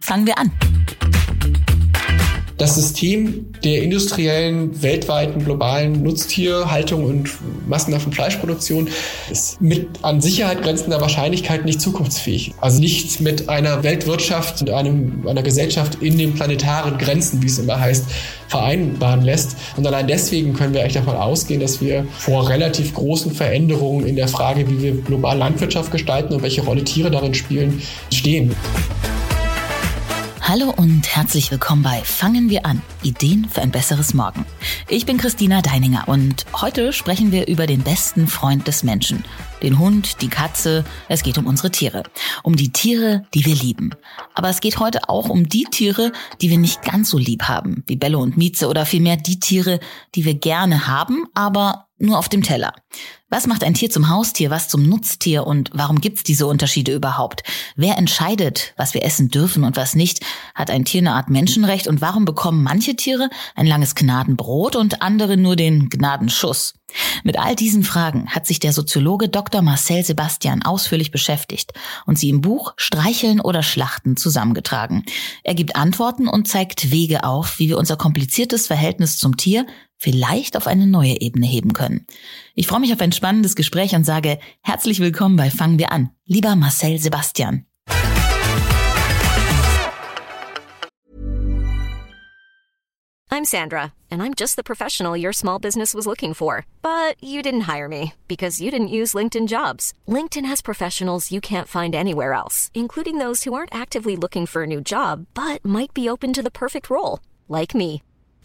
Fangen wir an. Das System der industriellen, weltweiten, globalen Nutztierhaltung und massenhaften Fleischproduktion ist mit an Sicherheit grenzender Wahrscheinlichkeit nicht zukunftsfähig. Also nicht mit einer Weltwirtschaft und einem, einer Gesellschaft in den planetaren Grenzen, wie es immer heißt, vereinbaren lässt. Und allein deswegen können wir eigentlich davon ausgehen, dass wir vor relativ großen Veränderungen in der Frage, wie wir global Landwirtschaft gestalten und welche Rolle Tiere darin spielen, stehen. Hallo und herzlich willkommen bei Fangen wir an. Ideen für ein besseres Morgen. Ich bin Christina Deininger und heute sprechen wir über den besten Freund des Menschen. Den Hund, die Katze. Es geht um unsere Tiere. Um die Tiere, die wir lieben. Aber es geht heute auch um die Tiere, die wir nicht ganz so lieb haben. Wie Bello und Mieze oder vielmehr die Tiere, die wir gerne haben, aber nur auf dem Teller. Was macht ein Tier zum Haustier, was zum Nutztier und warum gibt's diese Unterschiede überhaupt? Wer entscheidet, was wir essen dürfen und was nicht? Hat ein Tier eine Art Menschenrecht und warum bekommen manche Tiere ein langes Gnadenbrot und andere nur den Gnadenschuss? Mit all diesen Fragen hat sich der Soziologe Dr. Marcel Sebastian ausführlich beschäftigt und sie im Buch Streicheln oder Schlachten zusammengetragen. Er gibt Antworten und zeigt Wege auf, wie wir unser kompliziertes Verhältnis zum Tier vielleicht auf eine neue Ebene heben können. Ich freue mich auf ein spannendes Gespräch und sage herzlich willkommen bei Fangen wir an, lieber Marcel Sebastian. I'm Sandra, and I'm just the professional your small business was looking for. But you didn't hire me because you didn't use LinkedIn jobs. LinkedIn has professionals you can't find anywhere else, including those who aren't actively looking for a new job, but might be open to the perfect role, like me.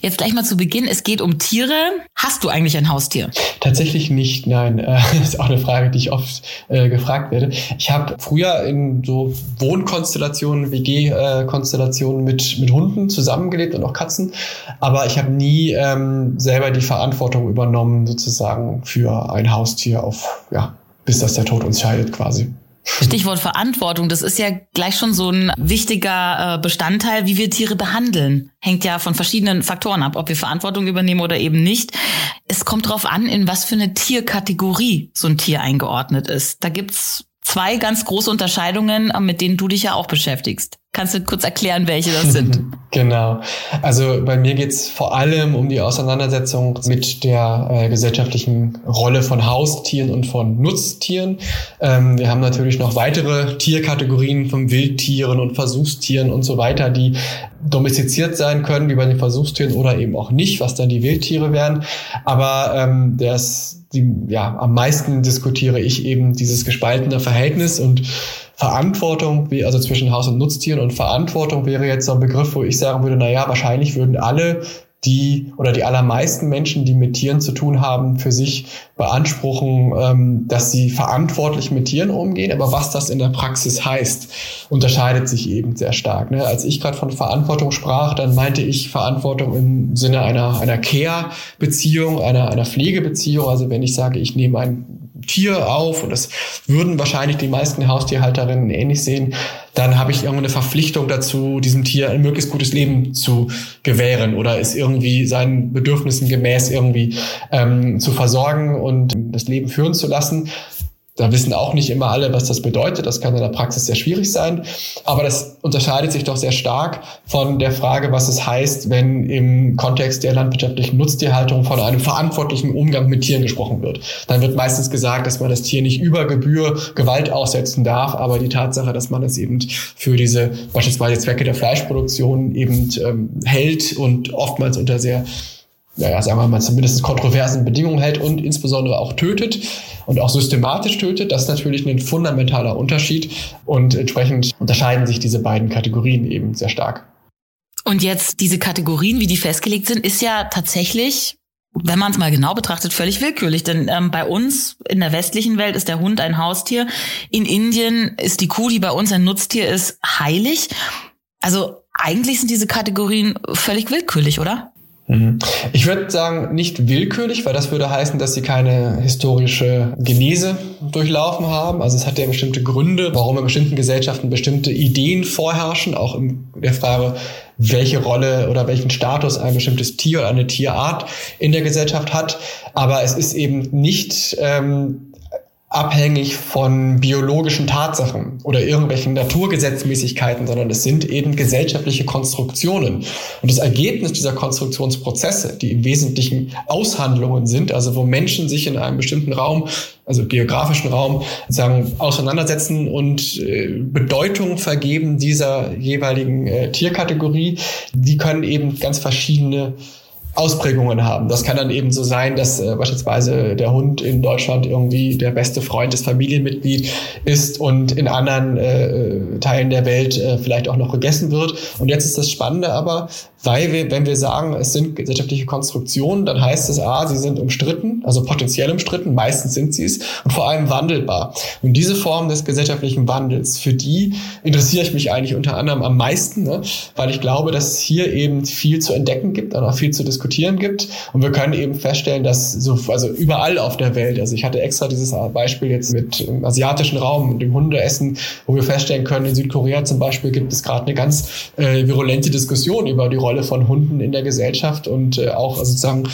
Jetzt gleich mal zu Beginn. Es geht um Tiere. Hast du eigentlich ein Haustier? Tatsächlich nicht, nein. Das ist auch eine Frage, die ich oft äh, gefragt werde. Ich habe früher in so Wohnkonstellationen, WG-Konstellationen mit, mit Hunden zusammengelebt und auch Katzen. Aber ich habe nie ähm, selber die Verantwortung übernommen, sozusagen für ein Haustier auf, ja, bis das der Tod uns scheidet quasi. Stichwort Verantwortung, das ist ja gleich schon so ein wichtiger äh, Bestandteil, wie wir Tiere behandeln. Hängt ja von verschiedenen Faktoren ab, ob wir Verantwortung übernehmen oder eben nicht. Es kommt darauf an, in was für eine Tierkategorie so ein Tier eingeordnet ist. Da gibt's zwei ganz große Unterscheidungen, mit denen du dich ja auch beschäftigst. Kannst du kurz erklären, welche das sind? genau. Also bei mir geht's vor allem um die Auseinandersetzung mit der äh, gesellschaftlichen Rolle von Haustieren und von Nutztieren. Ähm, wir haben natürlich noch weitere Tierkategorien von Wildtieren und Versuchstieren und so weiter, die domestiziert sein können, wie bei den Versuchstieren oder eben auch nicht, was dann die Wildtiere wären. Aber ähm, das die, ja, am meisten diskutiere ich eben dieses gespaltene Verhältnis und Verantwortung, also zwischen Haus- und Nutztieren und Verantwortung wäre jetzt so ein Begriff, wo ich sagen würde, na ja, wahrscheinlich würden alle die oder die allermeisten Menschen, die mit Tieren zu tun haben, für sich beanspruchen, ähm, dass sie verantwortlich mit Tieren umgehen. Aber was das in der Praxis heißt, unterscheidet sich eben sehr stark. Ne? Als ich gerade von Verantwortung sprach, dann meinte ich Verantwortung im Sinne einer, einer Care-Beziehung, einer, einer Pflegebeziehung. Also wenn ich sage, ich nehme ein Tier auf und das würden wahrscheinlich die meisten Haustierhalterinnen ähnlich sehen, dann habe ich irgendeine Verpflichtung dazu, diesem Tier ein möglichst gutes Leben zu gewähren oder es irgendwie seinen Bedürfnissen gemäß irgendwie ähm, zu versorgen und das Leben führen zu lassen. Da wissen auch nicht immer alle, was das bedeutet. Das kann in der Praxis sehr schwierig sein. Aber das unterscheidet sich doch sehr stark von der Frage, was es heißt, wenn im Kontext der landwirtschaftlichen Nutztierhaltung von einem verantwortlichen Umgang mit Tieren gesprochen wird. Dann wird meistens gesagt, dass man das Tier nicht über Gebühr Gewalt aussetzen darf. Aber die Tatsache, dass man es eben für diese beispielsweise Zwecke der Fleischproduktion eben ähm, hält und oftmals unter sehr naja, sagen wir mal, zumindest kontroversen Bedingungen hält und insbesondere auch tötet und auch systematisch tötet. Das ist natürlich ein fundamentaler Unterschied und entsprechend unterscheiden sich diese beiden Kategorien eben sehr stark. Und jetzt diese Kategorien, wie die festgelegt sind, ist ja tatsächlich wenn man es mal genau betrachtet, völlig willkürlich. Denn ähm, bei uns in der westlichen Welt ist der Hund ein Haustier. In Indien ist die Kuh, die bei uns ein Nutztier ist, heilig. Also eigentlich sind diese Kategorien völlig willkürlich, oder? Mhm. Ich würde sagen, nicht willkürlich, weil das würde heißen, dass sie keine historische Genese durchlaufen haben. Also es hat ja bestimmte Gründe, warum in bestimmten Gesellschaften bestimmte Ideen vorherrschen, auch in der Frage, welche Rolle oder welchen Status ein bestimmtes Tier oder eine Tierart in der Gesellschaft hat. Aber es ist eben nicht ähm, abhängig von biologischen Tatsachen oder irgendwelchen Naturgesetzmäßigkeiten, sondern es sind eben gesellschaftliche Konstruktionen. Und das Ergebnis dieser Konstruktionsprozesse, die im Wesentlichen Aushandlungen sind, also wo Menschen sich in einem bestimmten Raum, also geografischen Raum, sagen, auseinandersetzen und äh, Bedeutung vergeben dieser jeweiligen äh, Tierkategorie, die können eben ganz verschiedene Ausprägungen haben. Das kann dann eben so sein, dass äh, beispielsweise der Hund in Deutschland irgendwie der beste Freund des Familienmitglied ist und in anderen äh, Teilen der Welt äh, vielleicht auch noch gegessen wird. Und jetzt ist das Spannende aber, weil wir, wenn wir sagen, es sind gesellschaftliche Konstruktionen, dann heißt es, a, sie sind umstritten, also potenziell umstritten, meistens sind sie es, und vor allem wandelbar. Und diese Form des gesellschaftlichen Wandels, für die interessiere ich mich eigentlich unter anderem am meisten, ne? weil ich glaube, dass es hier eben viel zu entdecken gibt und auch viel zu diskutieren gibt. Und wir können eben feststellen, dass so, also überall auf der Welt, also ich hatte extra dieses Beispiel jetzt mit im asiatischen Raum und dem Hundeessen, wo wir feststellen können, in Südkorea zum Beispiel gibt es gerade eine ganz äh, virulente Diskussion über die Rolle Rolle von Hunden in der Gesellschaft und äh, auch sozusagen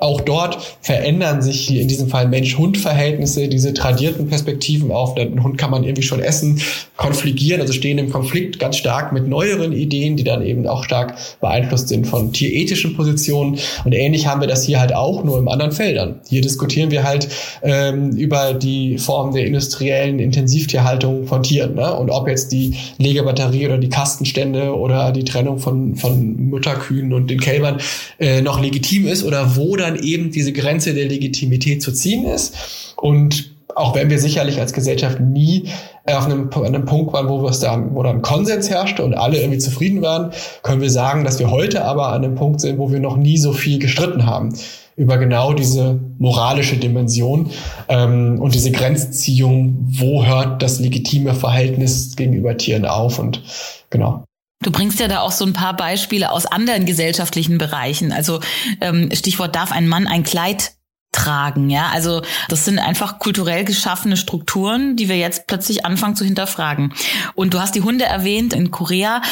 auch dort verändern sich in diesem Fall Mensch-Hund-Verhältnisse, diese tradierten Perspektiven auf, den Hund kann man irgendwie schon essen, konfligieren, also stehen im Konflikt ganz stark mit neueren Ideen, die dann eben auch stark beeinflusst sind von tierethischen Positionen. Und ähnlich haben wir das hier halt auch, nur in anderen Feldern. Hier diskutieren wir halt ähm, über die Form der industriellen Intensivtierhaltung von Tieren. Ne? Und ob jetzt die Legebatterie oder die Kastenstände oder die Trennung von, von Mutterkühen und den Kälbern äh, noch legitim ist oder wo dann dann eben diese Grenze der Legitimität zu ziehen ist. Und auch wenn wir sicherlich als Gesellschaft nie auf einem, an einem Punkt waren, wo es dann, wo dann Konsens herrschte und alle irgendwie zufrieden waren, können wir sagen, dass wir heute aber an einem Punkt sind, wo wir noch nie so viel gestritten haben über genau diese moralische Dimension ähm, und diese Grenzziehung, wo hört das legitime Verhältnis gegenüber Tieren auf und genau. Du bringst ja da auch so ein paar Beispiele aus anderen gesellschaftlichen Bereichen. Also ähm, Stichwort darf ein Mann ein Kleid tragen, ja. Also das sind einfach kulturell geschaffene Strukturen, die wir jetzt plötzlich anfangen zu hinterfragen. Und du hast die Hunde erwähnt in Korea.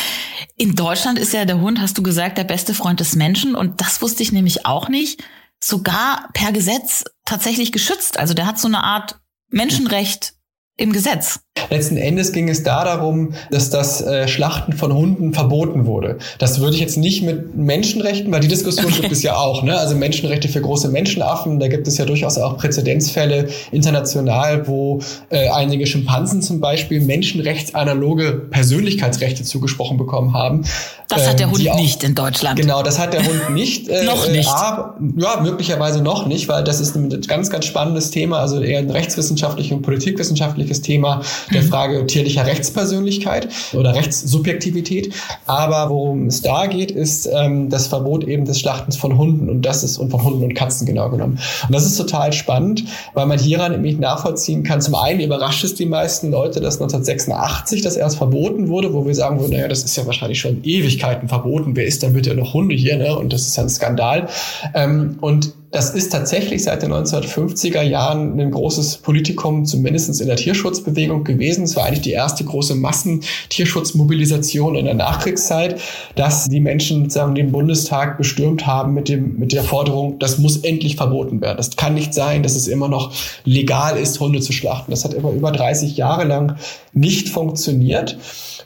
In Deutschland ist ja der Hund, hast du gesagt, der beste Freund des Menschen. Und das wusste ich nämlich auch nicht. Sogar per Gesetz tatsächlich geschützt. Also der hat so eine Art Menschenrecht im Gesetz. Letzten Endes ging es da darum, dass das äh, Schlachten von Hunden verboten wurde. Das würde ich jetzt nicht mit Menschenrechten, weil die Diskussion okay. gibt es ja auch. Ne? Also Menschenrechte für große Menschenaffen, da gibt es ja durchaus auch Präzedenzfälle international, wo äh, einige Schimpansen zum Beispiel menschenrechtsanaloge Persönlichkeitsrechte zugesprochen bekommen haben. Das ähm, hat der Hund auch, nicht in Deutschland. Genau, das hat der Hund nicht. Äh, noch nicht. Aber, ja, möglicherweise noch nicht, weil das ist ein ganz, ganz spannendes Thema, also eher ein rechtswissenschaftliches und politikwissenschaftliches Thema der mhm. Frage tierlicher Rechtspersönlichkeit oder Rechtssubjektivität. Aber worum es da geht, ist ähm, das Verbot eben des Schlachtens von Hunden und das ist und von Hunden und Katzen genau genommen. Und das ist total spannend, weil man hieran nämlich nachvollziehen kann. Zum einen überrascht es die meisten Leute, dass 1986 das erst verboten wurde, wo wir sagen würden, naja, das ist ja wahrscheinlich schon Ewigkeiten verboten. Wer ist denn bitte noch Hunde hier? Ne? Und das ist ja ein Skandal. Ähm, und das ist tatsächlich seit den 1950er Jahren ein großes Politikum, zumindest in der Tierschutzbewegung gewesen. Es war eigentlich die erste große Massentierschutzmobilisation in der Nachkriegszeit, dass die Menschen sozusagen den Bundestag bestürmt haben mit, dem, mit der Forderung, das muss endlich verboten werden. Das kann nicht sein, dass es immer noch legal ist, Hunde zu schlachten. Das hat aber über 30 Jahre lang nicht funktioniert.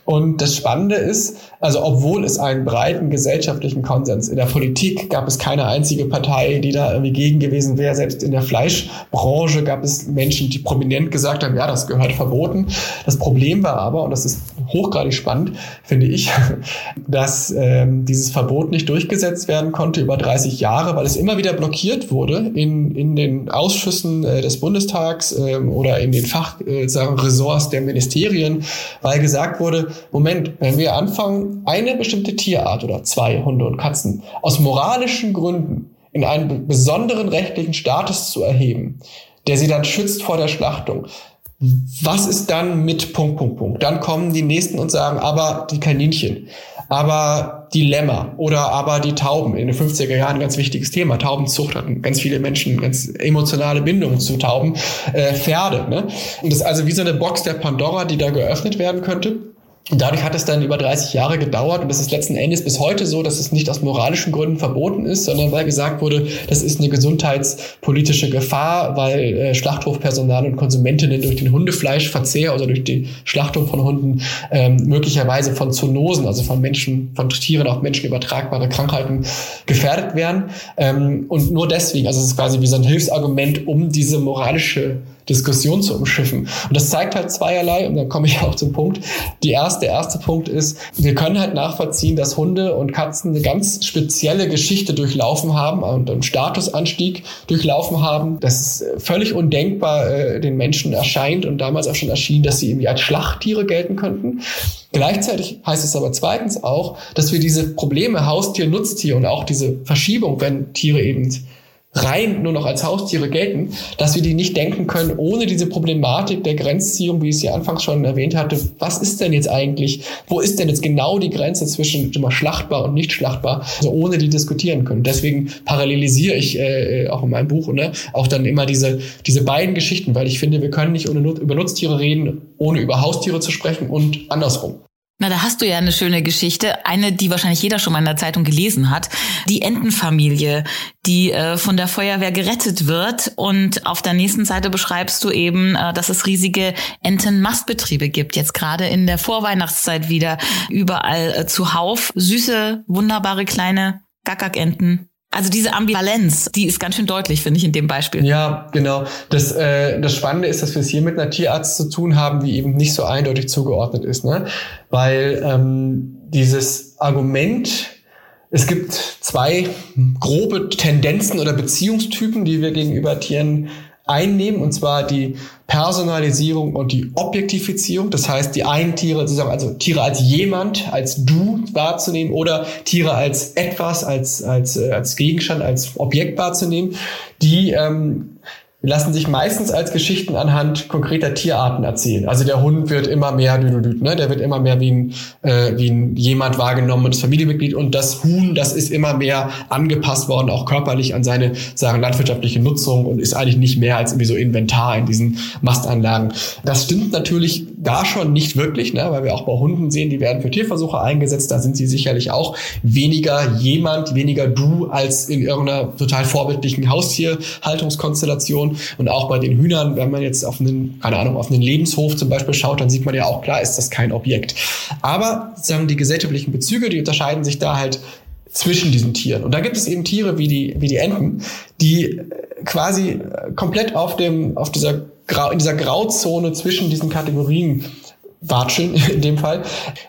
Und das Spannende ist, also obwohl es einen breiten gesellschaftlichen Konsens in der Politik gab es keine einzige Partei, die da irgendwie gegen gewesen wäre. Selbst in der Fleischbranche gab es Menschen, die prominent gesagt haben, ja, das gehört verboten. Das Problem war aber, und das ist hochgradig spannend, finde ich, dass ähm, dieses Verbot nicht durchgesetzt werden konnte über 30 Jahre, weil es immer wieder blockiert wurde in, in den Ausschüssen äh, des Bundestags äh, oder in den Fachressorts äh, der Ministerien, weil gesagt wurde, Moment, wenn wir anfangen, eine bestimmte Tierart oder zwei Hunde und Katzen aus moralischen Gründen in einen besonderen rechtlichen Status zu erheben, der sie dann schützt vor der Schlachtung, was ist dann mit Punkt, Punkt, Punkt? Dann kommen die Nächsten und sagen, aber die Kaninchen, Aber die Lämmer oder aber die Tauben in den 50er Jahren ein ganz wichtiges Thema. Taubenzucht hatten ganz viele Menschen ganz emotionale Bindungen zu Tauben. Äh, Pferde. Ne? Und das ist also wie so eine Box der Pandora, die da geöffnet werden könnte. Und dadurch hat es dann über 30 Jahre gedauert und es ist letzten Endes bis heute so, dass es nicht aus moralischen Gründen verboten ist, sondern weil gesagt wurde, das ist eine gesundheitspolitische Gefahr, weil äh, Schlachthofpersonal und Konsumentinnen durch den Hundefleischverzehr oder durch die Schlachtung von Hunden ähm, möglicherweise von Zoonosen, also von Menschen, von Tieren auf Menschen übertragbare Krankheiten gefährdet werden. Ähm, und nur deswegen, also es ist quasi wie so ein Hilfsargument, um diese moralische Diskussion zu umschiffen. Und das zeigt halt zweierlei, und dann komme ich auch zum Punkt. Die erste, der erste Punkt ist, wir können halt nachvollziehen, dass Hunde und Katzen eine ganz spezielle Geschichte durchlaufen haben und einen Statusanstieg durchlaufen haben. Das ist völlig undenkbar äh, den Menschen erscheint und damals auch schon erschien, dass sie irgendwie als Schlachttiere gelten könnten. Gleichzeitig heißt es aber zweitens auch, dass wir diese Probleme Haustier, Nutztier und auch diese Verschiebung, wenn Tiere eben rein nur noch als Haustiere gelten, dass wir die nicht denken können ohne diese Problematik der Grenzziehung, wie ich sie anfangs schon erwähnt hatte. Was ist denn jetzt eigentlich, wo ist denn jetzt genau die Grenze zwischen immer schlachtbar und nicht schlachtbar, also ohne die diskutieren können. Deswegen parallelisiere ich äh, auch in meinem Buch ne, auch dann immer diese, diese beiden Geschichten, weil ich finde, wir können nicht ohne, über Nutztiere reden, ohne über Haustiere zu sprechen und andersrum. Na, da hast du ja eine schöne Geschichte, eine, die wahrscheinlich jeder schon mal in der Zeitung gelesen hat. Die Entenfamilie, die äh, von der Feuerwehr gerettet wird. Und auf der nächsten Seite beschreibst du eben, äh, dass es riesige Entenmastbetriebe gibt. Jetzt gerade in der Vorweihnachtszeit wieder überall äh, zuhauf. Süße, wunderbare kleine Gagak-Enten also diese Ambivalenz, die ist ganz schön deutlich, finde ich, in dem Beispiel. Ja, genau. Das, äh, das Spannende ist, dass wir es hier mit einer Tierarzt zu tun haben, die eben nicht so eindeutig zugeordnet ist. Ne? Weil ähm, dieses Argument, es gibt zwei grobe Tendenzen oder Beziehungstypen, die wir gegenüber Tieren einnehmen, und zwar die Personalisierung und die Objektifizierung. Das heißt, die einen Tiere sozusagen, also Tiere als jemand, als du wahrzunehmen oder Tiere als etwas, als, als, äh, als Gegenstand, als Objekt wahrzunehmen, die ähm, lassen sich meistens als Geschichten anhand konkreter Tierarten erzählen. Also der Hund wird immer mehr ne? der wird immer mehr wie ein, äh, wie ein jemand wahrgenommen und das Familienmitglied und das Huhn, das ist immer mehr angepasst worden, auch körperlich an seine sagen landwirtschaftliche Nutzung und ist eigentlich nicht mehr als irgendwie so Inventar in diesen Mastanlagen. Das stimmt natürlich da schon nicht wirklich, ne? weil wir auch bei Hunden sehen, die werden für Tierversuche eingesetzt, da sind sie sicherlich auch weniger jemand, weniger du als in irgendeiner total vorbildlichen Haustierhaltungskonstellation und auch bei den Hühnern, wenn man jetzt auf einen, keine Ahnung, auf einen Lebenshof zum Beispiel schaut, dann sieht man ja auch klar, ist das kein Objekt. Aber sagen die gesellschaftlichen Bezüge, die unterscheiden sich da halt zwischen diesen Tieren. Und da gibt es eben Tiere wie die, wie die Enten, die quasi komplett auf dem, auf dieser, in dieser Grauzone zwischen diesen Kategorien watscheln in dem Fall.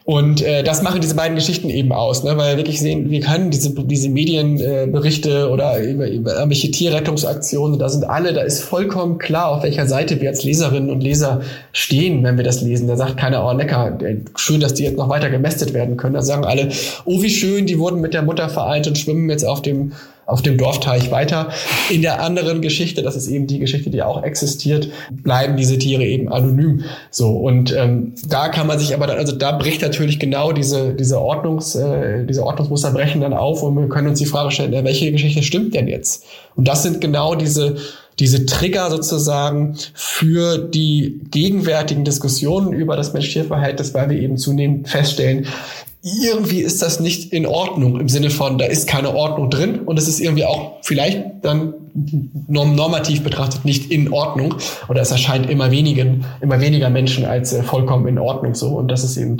Und äh, das machen diese beiden Geschichten eben aus, ne? weil wir wirklich sehen, wir können diese, diese Medienberichte äh, oder über, über irgendwelche Tierrettungsaktionen, da sind alle, da ist vollkommen klar, auf welcher Seite wir als Leserinnen und Leser stehen, wenn wir das lesen. Da sagt keiner, oh lecker, schön, dass die jetzt noch weiter gemästet werden können. Da sagen alle, oh wie schön, die wurden mit der Mutter vereint und schwimmen jetzt auf dem auf dem Dorfteich weiter. In der anderen Geschichte, das ist eben die Geschichte, die auch existiert, bleiben diese Tiere eben anonym. So und ähm, da kann man sich aber dann, also da bricht natürlich genau diese diese Ordnungs äh, diese Ordnungsmuster brechen dann auf und wir können uns die Frage stellen, welche Geschichte stimmt denn jetzt? Und das sind genau diese diese Trigger sozusagen für die gegenwärtigen Diskussionen über das Mensch-Tier-Verhältnis, weil wir eben zunehmend feststellen, irgendwie ist das nicht in Ordnung im Sinne von, da ist keine Ordnung drin und es ist irgendwie auch vielleicht dann normativ betrachtet nicht in Ordnung oder es erscheint immer wenigen, immer weniger Menschen als äh, vollkommen in Ordnung so und das ist eben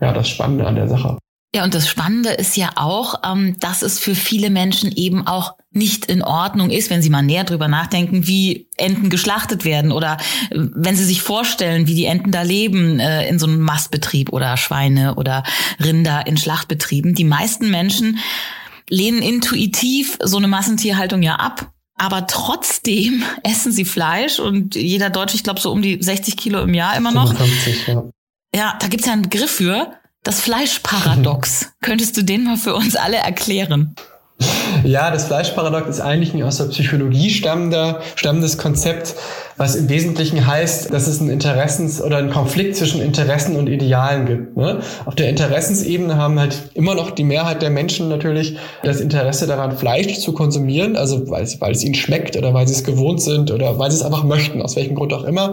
ja das Spannende an der Sache. Ja, und das Spannende ist ja auch, ähm, dass es für viele Menschen eben auch nicht in Ordnung ist, wenn sie mal näher drüber nachdenken, wie Enten geschlachtet werden oder äh, wenn sie sich vorstellen, wie die Enten da leben äh, in so einem Mastbetrieb oder Schweine oder Rinder in Schlachtbetrieben. Die meisten Menschen lehnen intuitiv so eine Massentierhaltung ja ab. Aber trotzdem essen sie Fleisch und jeder Deutsche, ich glaube, so um die 60 Kilo im Jahr immer noch. 55, ja. ja, da gibt's ja einen Begriff für. Das Fleischparadox. Könntest du den mal für uns alle erklären? Ja, das Fleischparadox ist eigentlich ein aus der Psychologie stammender, stammendes Konzept, was im Wesentlichen heißt, dass es ein Interessens- oder ein Konflikt zwischen Interessen und Idealen gibt. Ne? Auf der Interessensebene haben halt immer noch die Mehrheit der Menschen natürlich das Interesse daran, Fleisch zu konsumieren, also weil, weil es ihnen schmeckt oder weil sie es gewohnt sind oder weil sie es einfach möchten, aus welchem Grund auch immer.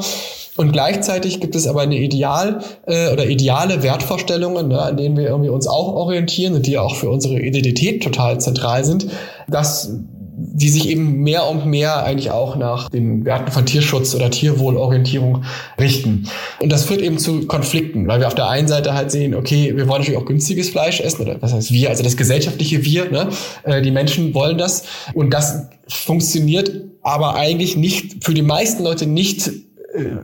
Und gleichzeitig gibt es aber eine Ideal äh, oder ideale Wertvorstellungen, ne, an denen wir irgendwie uns auch orientieren und die auch für unsere Identität total zentral sind, dass die sich eben mehr und mehr eigentlich auch nach den Werten von Tierschutz oder Tierwohlorientierung richten. Und das führt eben zu Konflikten, weil wir auf der einen Seite halt sehen, okay, wir wollen natürlich auch günstiges Fleisch essen, oder was heißt wir, also das gesellschaftliche Wir, ne? Äh, die Menschen wollen das. Und das funktioniert aber eigentlich nicht, für die meisten Leute nicht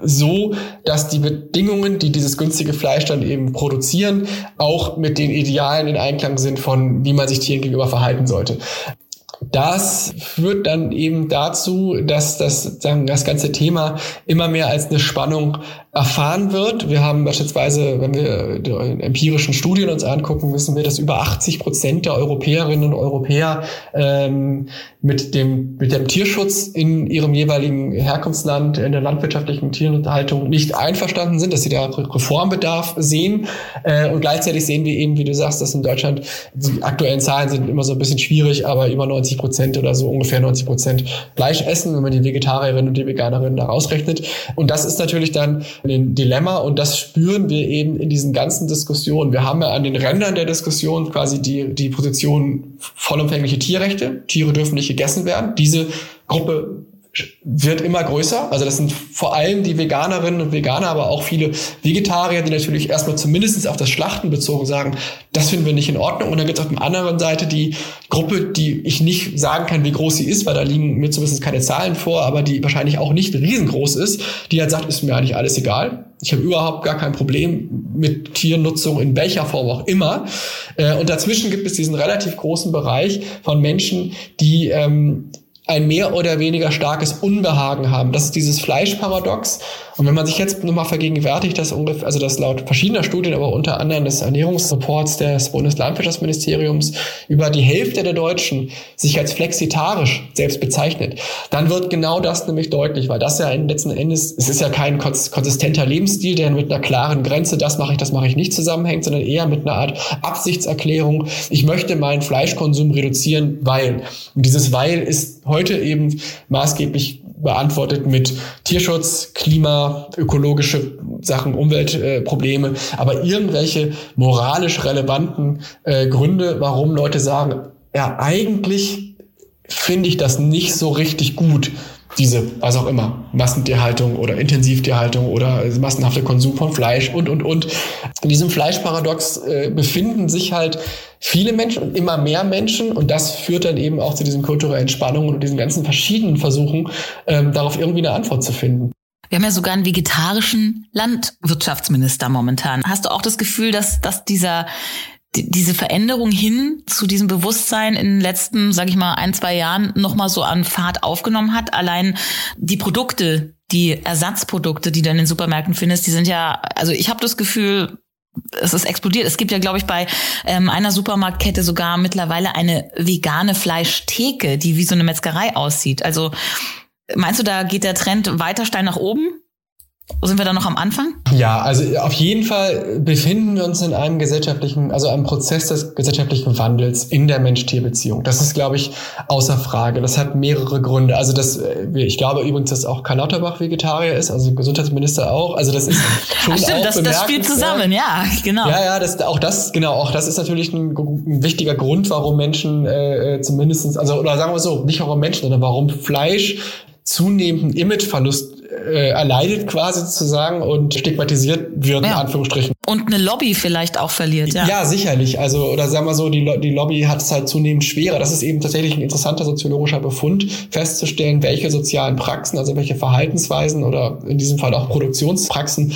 so, dass die Bedingungen, die dieses günstige Fleisch dann eben produzieren, auch mit den Idealen in Einklang sind von, wie man sich Tieren gegenüber verhalten sollte. Das führt dann eben dazu, dass das, sagen, das ganze Thema immer mehr als eine Spannung erfahren wird. Wir haben beispielsweise, wenn wir empirischen Studien uns angucken, wissen wir, dass über 80 Prozent der Europäerinnen und Europäer ähm, mit dem mit dem Tierschutz in ihrem jeweiligen Herkunftsland in der landwirtschaftlichen Tierhaltung nicht einverstanden sind, dass sie da Reformbedarf sehen. Äh, und gleichzeitig sehen wir eben, wie du sagst, dass in Deutschland die aktuellen Zahlen sind immer so ein bisschen schwierig, aber über 90 Prozent oder so ungefähr 90 Prozent Fleisch essen, wenn man die Vegetarierinnen und die Veganerinnen da rausrechnet. Und das ist natürlich dann ein Dilemma und das spüren wir eben in diesen ganzen Diskussionen. Wir haben ja an den Rändern der Diskussion quasi die, die Position vollumfängliche Tierrechte. Tiere dürfen nicht gegessen werden. Diese Gruppe wird immer größer. Also das sind vor allem die Veganerinnen und Veganer, aber auch viele Vegetarier, die natürlich erstmal zumindest auf das Schlachten bezogen sagen, das finden wir nicht in Ordnung. Und dann gibt es auf der anderen Seite die Gruppe, die ich nicht sagen kann, wie groß sie ist, weil da liegen mir zumindest keine Zahlen vor, aber die wahrscheinlich auch nicht riesengroß ist, die halt sagt, ist mir eigentlich alles egal. Ich habe überhaupt gar kein Problem mit Tiernutzung in welcher Form auch immer. Äh, und dazwischen gibt es diesen relativ großen Bereich von Menschen, die ähm, ein mehr oder weniger starkes Unbehagen haben. Das ist dieses Fleischparadox. Und wenn man sich jetzt nochmal vergegenwärtigt, dass ungefähr, also das laut verschiedener Studien, aber unter anderem des Ernährungsreports des Bundeslandwirtschaftsministeriums über die Hälfte der Deutschen sich als flexitarisch selbst bezeichnet, dann wird genau das nämlich deutlich, weil das ja letzten Endes, es ist ja kein konsistenter Lebensstil, der mit einer klaren Grenze, das mache ich, das mache ich nicht zusammenhängt, sondern eher mit einer Art Absichtserklärung, ich möchte meinen Fleischkonsum reduzieren, weil. Und dieses weil ist heute eben maßgeblich beantwortet mit Tierschutz, Klima, ökologische Sachen, Umweltprobleme, äh, aber irgendwelche moralisch relevanten äh, Gründe, warum Leute sagen, ja, eigentlich finde ich das nicht so richtig gut, diese, was auch immer, Massentierhaltung oder Intensivtierhaltung oder massenhafter Konsum von Fleisch und, und, und. In diesem Fleischparadox äh, befinden sich halt viele Menschen und immer mehr Menschen und das führt dann eben auch zu diesen kulturellen Spannungen und diesen ganzen verschiedenen Versuchen, ähm, darauf irgendwie eine Antwort zu finden. Wir haben ja sogar einen vegetarischen Landwirtschaftsminister momentan. Hast du auch das Gefühl, dass, dass dieser diese Veränderung hin zu diesem Bewusstsein in den letzten, sage ich mal, ein, zwei Jahren nochmal so an Fahrt aufgenommen hat. Allein die Produkte, die Ersatzprodukte, die du in den Supermärkten findest, die sind ja, also ich habe das Gefühl, es ist explodiert. Es gibt ja, glaube ich, bei ähm, einer Supermarktkette sogar mittlerweile eine vegane Fleischtheke, die wie so eine Metzgerei aussieht. Also meinst du, da geht der Trend weiter steil nach oben? Sind wir da noch am Anfang? Ja, also auf jeden Fall befinden wir uns in einem gesellschaftlichen, also einem Prozess des gesellschaftlichen Wandels in der Mensch-Tier-Beziehung. Das ist, glaube ich, außer Frage. Das hat mehrere Gründe. Also das, äh, ich glaube übrigens, dass auch Karl Lauterbach Vegetarier ist, also Gesundheitsminister auch. Also das ist schon Stimmt, auch das, das spielt zusammen, ja, genau. Ja, ja, das, auch das, genau, auch das ist natürlich ein, ein wichtiger Grund, warum Menschen äh, äh zumindestens, also oder sagen wir so, nicht warum Menschen, sondern warum Fleisch zunehmenden Imageverlust äh, erleidet quasi sozusagen und stigmatisiert wird, ja. in Anführungsstrichen. Und eine Lobby vielleicht auch verliert, ja. Ja, sicherlich. Also, oder sagen wir so, die, Lo die Lobby hat es halt zunehmend schwerer. Das ist eben tatsächlich ein interessanter soziologischer Befund, festzustellen, welche sozialen Praxen, also welche Verhaltensweisen oder in diesem Fall auch Produktionspraxen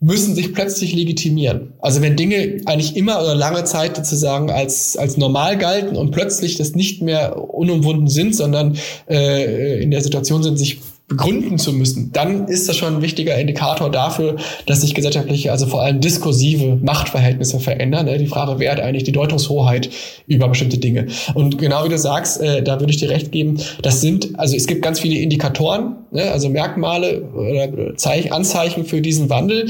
müssen sich plötzlich legitimieren. Also wenn Dinge eigentlich immer oder lange Zeit sozusagen als, als normal galten und plötzlich das nicht mehr unumwunden sind, sondern äh, in der Situation sind, sich begründen zu müssen, dann ist das schon ein wichtiger Indikator dafür, dass sich gesellschaftliche, also vor allem diskursive Machtverhältnisse verändern. Ne? Die Frage, wer hat eigentlich die Deutungshoheit über bestimmte Dinge? Und genau wie du sagst, äh, da würde ich dir recht geben, das sind, also es gibt ganz viele Indikatoren, ne? also Merkmale oder Zeich Anzeichen für diesen Wandel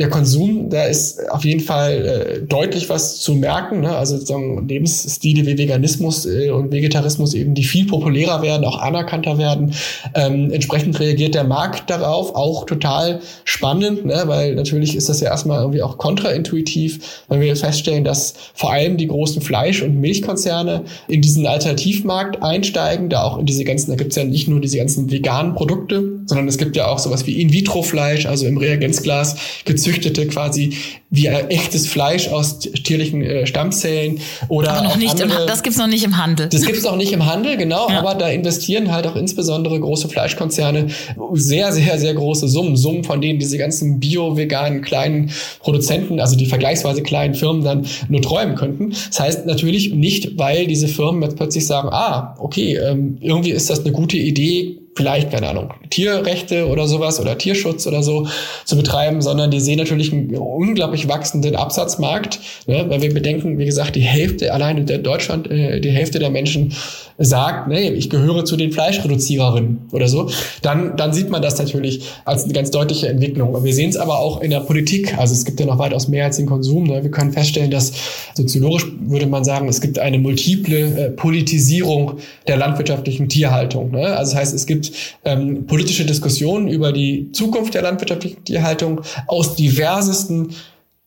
der Konsum, da ist auf jeden Fall äh, deutlich was zu merken. Ne? Also sozusagen Lebensstile wie Veganismus äh, und Vegetarismus eben, die viel populärer werden, auch anerkannter werden. Ähm, entsprechend reagiert der Markt darauf, auch total spannend, ne? weil natürlich ist das ja erstmal irgendwie auch kontraintuitiv, weil wir feststellen, dass vor allem die großen Fleisch- und Milchkonzerne in diesen Alternativmarkt einsteigen, da auch in diese ganzen, da gibt es ja nicht nur diese ganzen veganen Produkte, sondern es gibt ja auch sowas wie In-vitro-Fleisch, also im Reagenzglas gezüchtete quasi wie echtes Fleisch aus tierlichen äh, Stammzellen oder aber noch nicht andere, im, das gibt's noch nicht im Handel. Das gibt's noch nicht im Handel, genau, ja. aber da investieren halt auch insbesondere große Fleischkonzerne sehr sehr sehr große Summen, Summen von denen diese ganzen bio-veganen kleinen Produzenten, also die vergleichsweise kleinen Firmen dann nur träumen könnten. Das heißt natürlich nicht, weil diese Firmen jetzt plötzlich sagen, ah, okay, ähm, irgendwie ist das eine gute Idee, vielleicht, keine Ahnung, Tierrechte oder sowas oder Tierschutz oder so zu betreiben, sondern die sehen natürlich einen unglaublich wachsenden Absatzmarkt, ne, weil wir bedenken, wie gesagt, die Hälfte, allein in Deutschland, äh, die Hälfte der Menschen sagt, nee, ich gehöre zu den Fleischreduziererinnen oder so, dann, dann sieht man das natürlich als eine ganz deutliche Entwicklung. Und wir sehen es aber auch in der Politik. Also es gibt ja noch weitaus mehr als den Konsum. Ne? Wir können feststellen, dass soziologisch würde man sagen, es gibt eine multiple äh, Politisierung der landwirtschaftlichen Tierhaltung. Ne? Also das heißt, es gibt ähm, politische Diskussionen über die Zukunft der landwirtschaftlichen Tierhaltung aus diversesten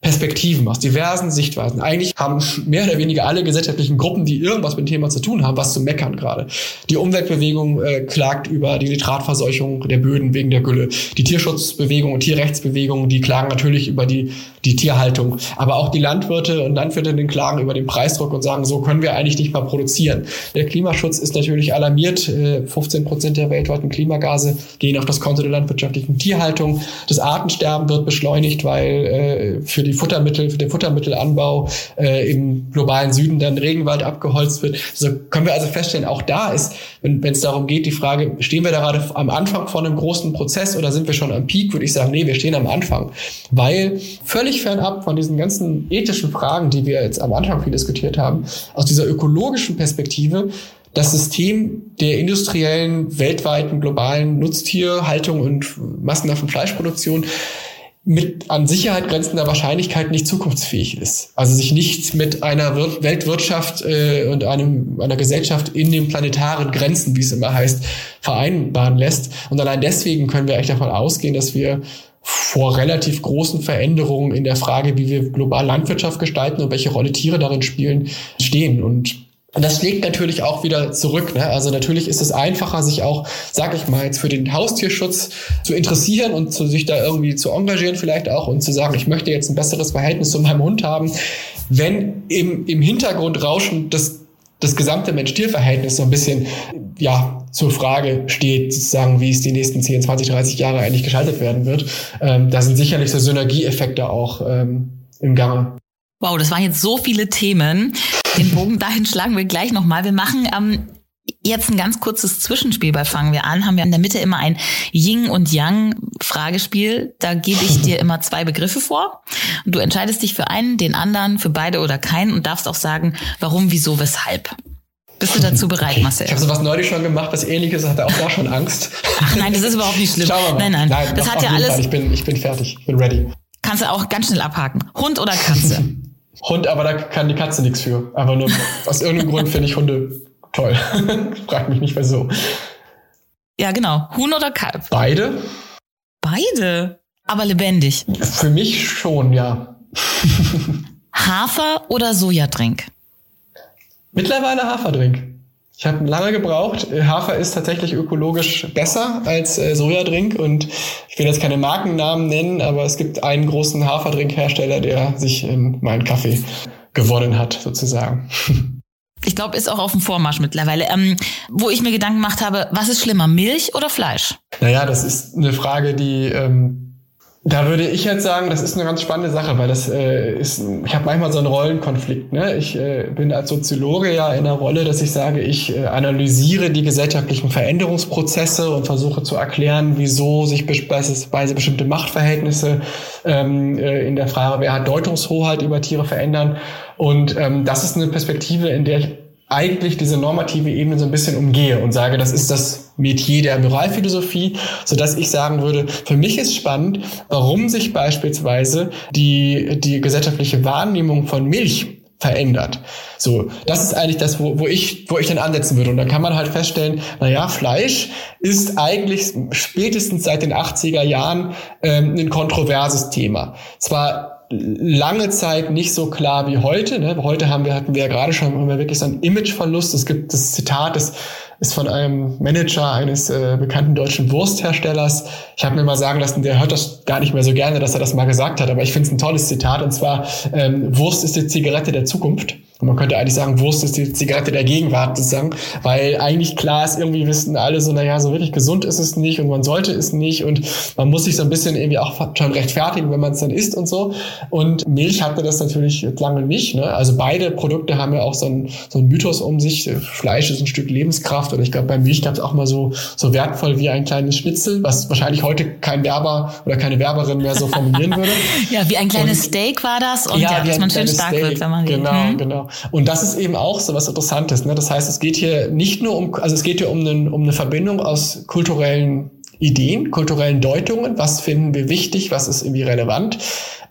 Perspektiven, aus diversen Sichtweisen. Eigentlich haben mehr oder weniger alle gesellschaftlichen Gruppen, die irgendwas mit dem Thema zu tun haben, was zu meckern gerade. Die Umweltbewegung äh, klagt über die Nitratverseuchung der Böden wegen der Gülle. Die Tierschutzbewegung und Tierrechtsbewegung, die klagen natürlich über die, die Tierhaltung. Aber auch die Landwirte und Landwirtinnen klagen über den Preisdruck und sagen, so können wir eigentlich nicht mal produzieren. Der Klimaschutz ist natürlich alarmiert. 15 äh, Prozent der weltweiten Klimagase gehen auf das Konto der landwirtschaftlichen Tierhaltung. Das Artensterben wird beschleunigt, weil äh, für die die Futtermittel, den Futtermittelanbau äh, im globalen Süden dann Regenwald abgeholzt wird. So können wir also feststellen, auch da ist, wenn es darum geht, die Frage, stehen wir da gerade am Anfang von einem großen Prozess oder sind wir schon am Peak, würde ich sagen, nee, wir stehen am Anfang. Weil völlig fernab von diesen ganzen ethischen Fragen, die wir jetzt am Anfang viel diskutiert haben, aus dieser ökologischen Perspektive das System der industriellen, weltweiten, globalen Nutztierhaltung und massenhaften Fleischproduktion mit an Sicherheit grenzender Wahrscheinlichkeit nicht zukunftsfähig ist. Also sich nicht mit einer Wir Weltwirtschaft äh, und einem, einer Gesellschaft in den planetaren Grenzen, wie es immer heißt, vereinbaren lässt. Und allein deswegen können wir eigentlich davon ausgehen, dass wir vor relativ großen Veränderungen in der Frage, wie wir global Landwirtschaft gestalten und welche Rolle Tiere darin spielen, stehen. Und und das schlägt natürlich auch wieder zurück. Ne? Also natürlich ist es einfacher, sich auch, sag ich mal, jetzt für den Haustierschutz zu interessieren und zu, sich da irgendwie zu engagieren vielleicht auch und zu sagen, ich möchte jetzt ein besseres Verhältnis zu meinem Hund haben, wenn im, im Hintergrund rauschen das, das gesamte Mensch-Tier-Verhältnis so ein bisschen ja, zur Frage steht, sozusagen, wie es die nächsten 10, 20, 30 Jahre eigentlich geschaltet werden wird. Ähm, da sind sicherlich so Synergieeffekte auch ähm, im Gange. Wow, das waren jetzt so viele Themen. Den Bogen dahin schlagen wir gleich nochmal. Wir machen ähm, jetzt ein ganz kurzes Zwischenspiel bei Fangen wir an. Haben wir in der Mitte immer ein Ying und Yang Fragespiel. Da gebe ich dir immer zwei Begriffe vor. Und du entscheidest dich für einen, den anderen, für beide oder keinen und darfst auch sagen, warum, wieso, weshalb. Bist du dazu bereit. Marcel? Ich habe sowas neulich schon gemacht, was ähnliches, hatte auch da schon Angst. Ach nein, das ist überhaupt nicht schlimm. Schauen wir mal. Nein, nein, nein das hat ja alles. Ich bin, ich bin fertig, ich bin ready. Kannst du auch ganz schnell abhaken. Hund oder Katze? Hund, aber da kann die Katze nichts für. Aber nur aus irgendeinem Grund finde ich Hunde toll. Frag mich nicht wieso. Ja, genau. Huhn oder Kalb? Beide. Beide? Aber lebendig. Für mich schon, ja. Hafer oder Sojadrink? Mittlerweile Haferdrink. Ich habe lange gebraucht. Hafer ist tatsächlich ökologisch besser als äh, Sojadrink und ich will jetzt keine Markennamen nennen, aber es gibt einen großen Haferdrinkhersteller, der sich in meinen Kaffee gewonnen hat, sozusagen. Ich glaube, ist auch auf dem Vormarsch mittlerweile. Ähm, wo ich mir Gedanken gemacht habe, was ist schlimmer, Milch oder Fleisch? Naja, das ist eine Frage, die ähm, Da würde ich jetzt sagen, das ist eine ganz spannende Sache, weil das äh, ist, ich habe manchmal so einen Rollenkonflikt. Ne? Ich äh, bin als Soziologe ja in der Rolle, dass ich sage, ich äh, analysiere die gesellschaftlichen Veränderungsprozesse und versuche zu erklären, wieso sich beispielsweise bestimmte Machtverhältnisse ähm, äh, in der Frage, wer hat Deutungshoheit über Tiere verändern. Und ähm, das ist eine Perspektive, in der ich eigentlich diese normative Ebene so ein bisschen umgehe und sage, das ist das Metier der Moralphilosophie, so dass ich sagen würde, für mich ist spannend, warum sich beispielsweise die, die gesellschaftliche Wahrnehmung von Milch verändert. So, das ist eigentlich das, wo, wo ich, wo ich dann ansetzen würde. Und da kann man halt feststellen, na ja, Fleisch ist eigentlich spätestens seit den 80er Jahren ähm, ein kontroverses Thema. Zwar lange Zeit nicht so klar wie heute. Ne? Heute haben wir, hatten wir ja gerade schon haben wir wirklich so einen Imageverlust. Es gibt das Zitat, das ist von einem Manager eines äh, bekannten deutschen Wurstherstellers. Ich habe mir mal sagen lassen, der hört das gar nicht mehr so gerne, dass er das mal gesagt hat, aber ich finde es ein tolles Zitat. Und zwar, ähm, Wurst ist die Zigarette der Zukunft. Und man könnte eigentlich sagen, Wurst ist die Zigarette der Gegenwart sozusagen, weil eigentlich klar ist, irgendwie wissen alle so, naja, so wirklich gesund ist es nicht und man sollte es nicht und man muss sich so ein bisschen irgendwie auch schon rechtfertigen, wenn man es dann isst und so. Und Milch hatte das natürlich lange nicht. Ne? Also beide Produkte haben ja auch so ein, so ein Mythos um sich. Fleisch ist ein Stück Lebenskraft oder ich glaube, bei Milch gab es auch mal so, so wertvoll wie ein kleines Schnitzel, was wahrscheinlich heute kein Werber oder keine Werberin mehr so formulieren würde. ja, wie ein kleines und, Steak war das und ja, ja dass man schön stark Steak. wird, wenn man Genau, hm? genau. Und das ist eben auch so was Interessantes. Ne? Das heißt, es geht hier nicht nur um, also es geht hier um, einen, um eine Verbindung aus kulturellen Ideen, kulturellen Deutungen, was finden wir wichtig, was ist irgendwie relevant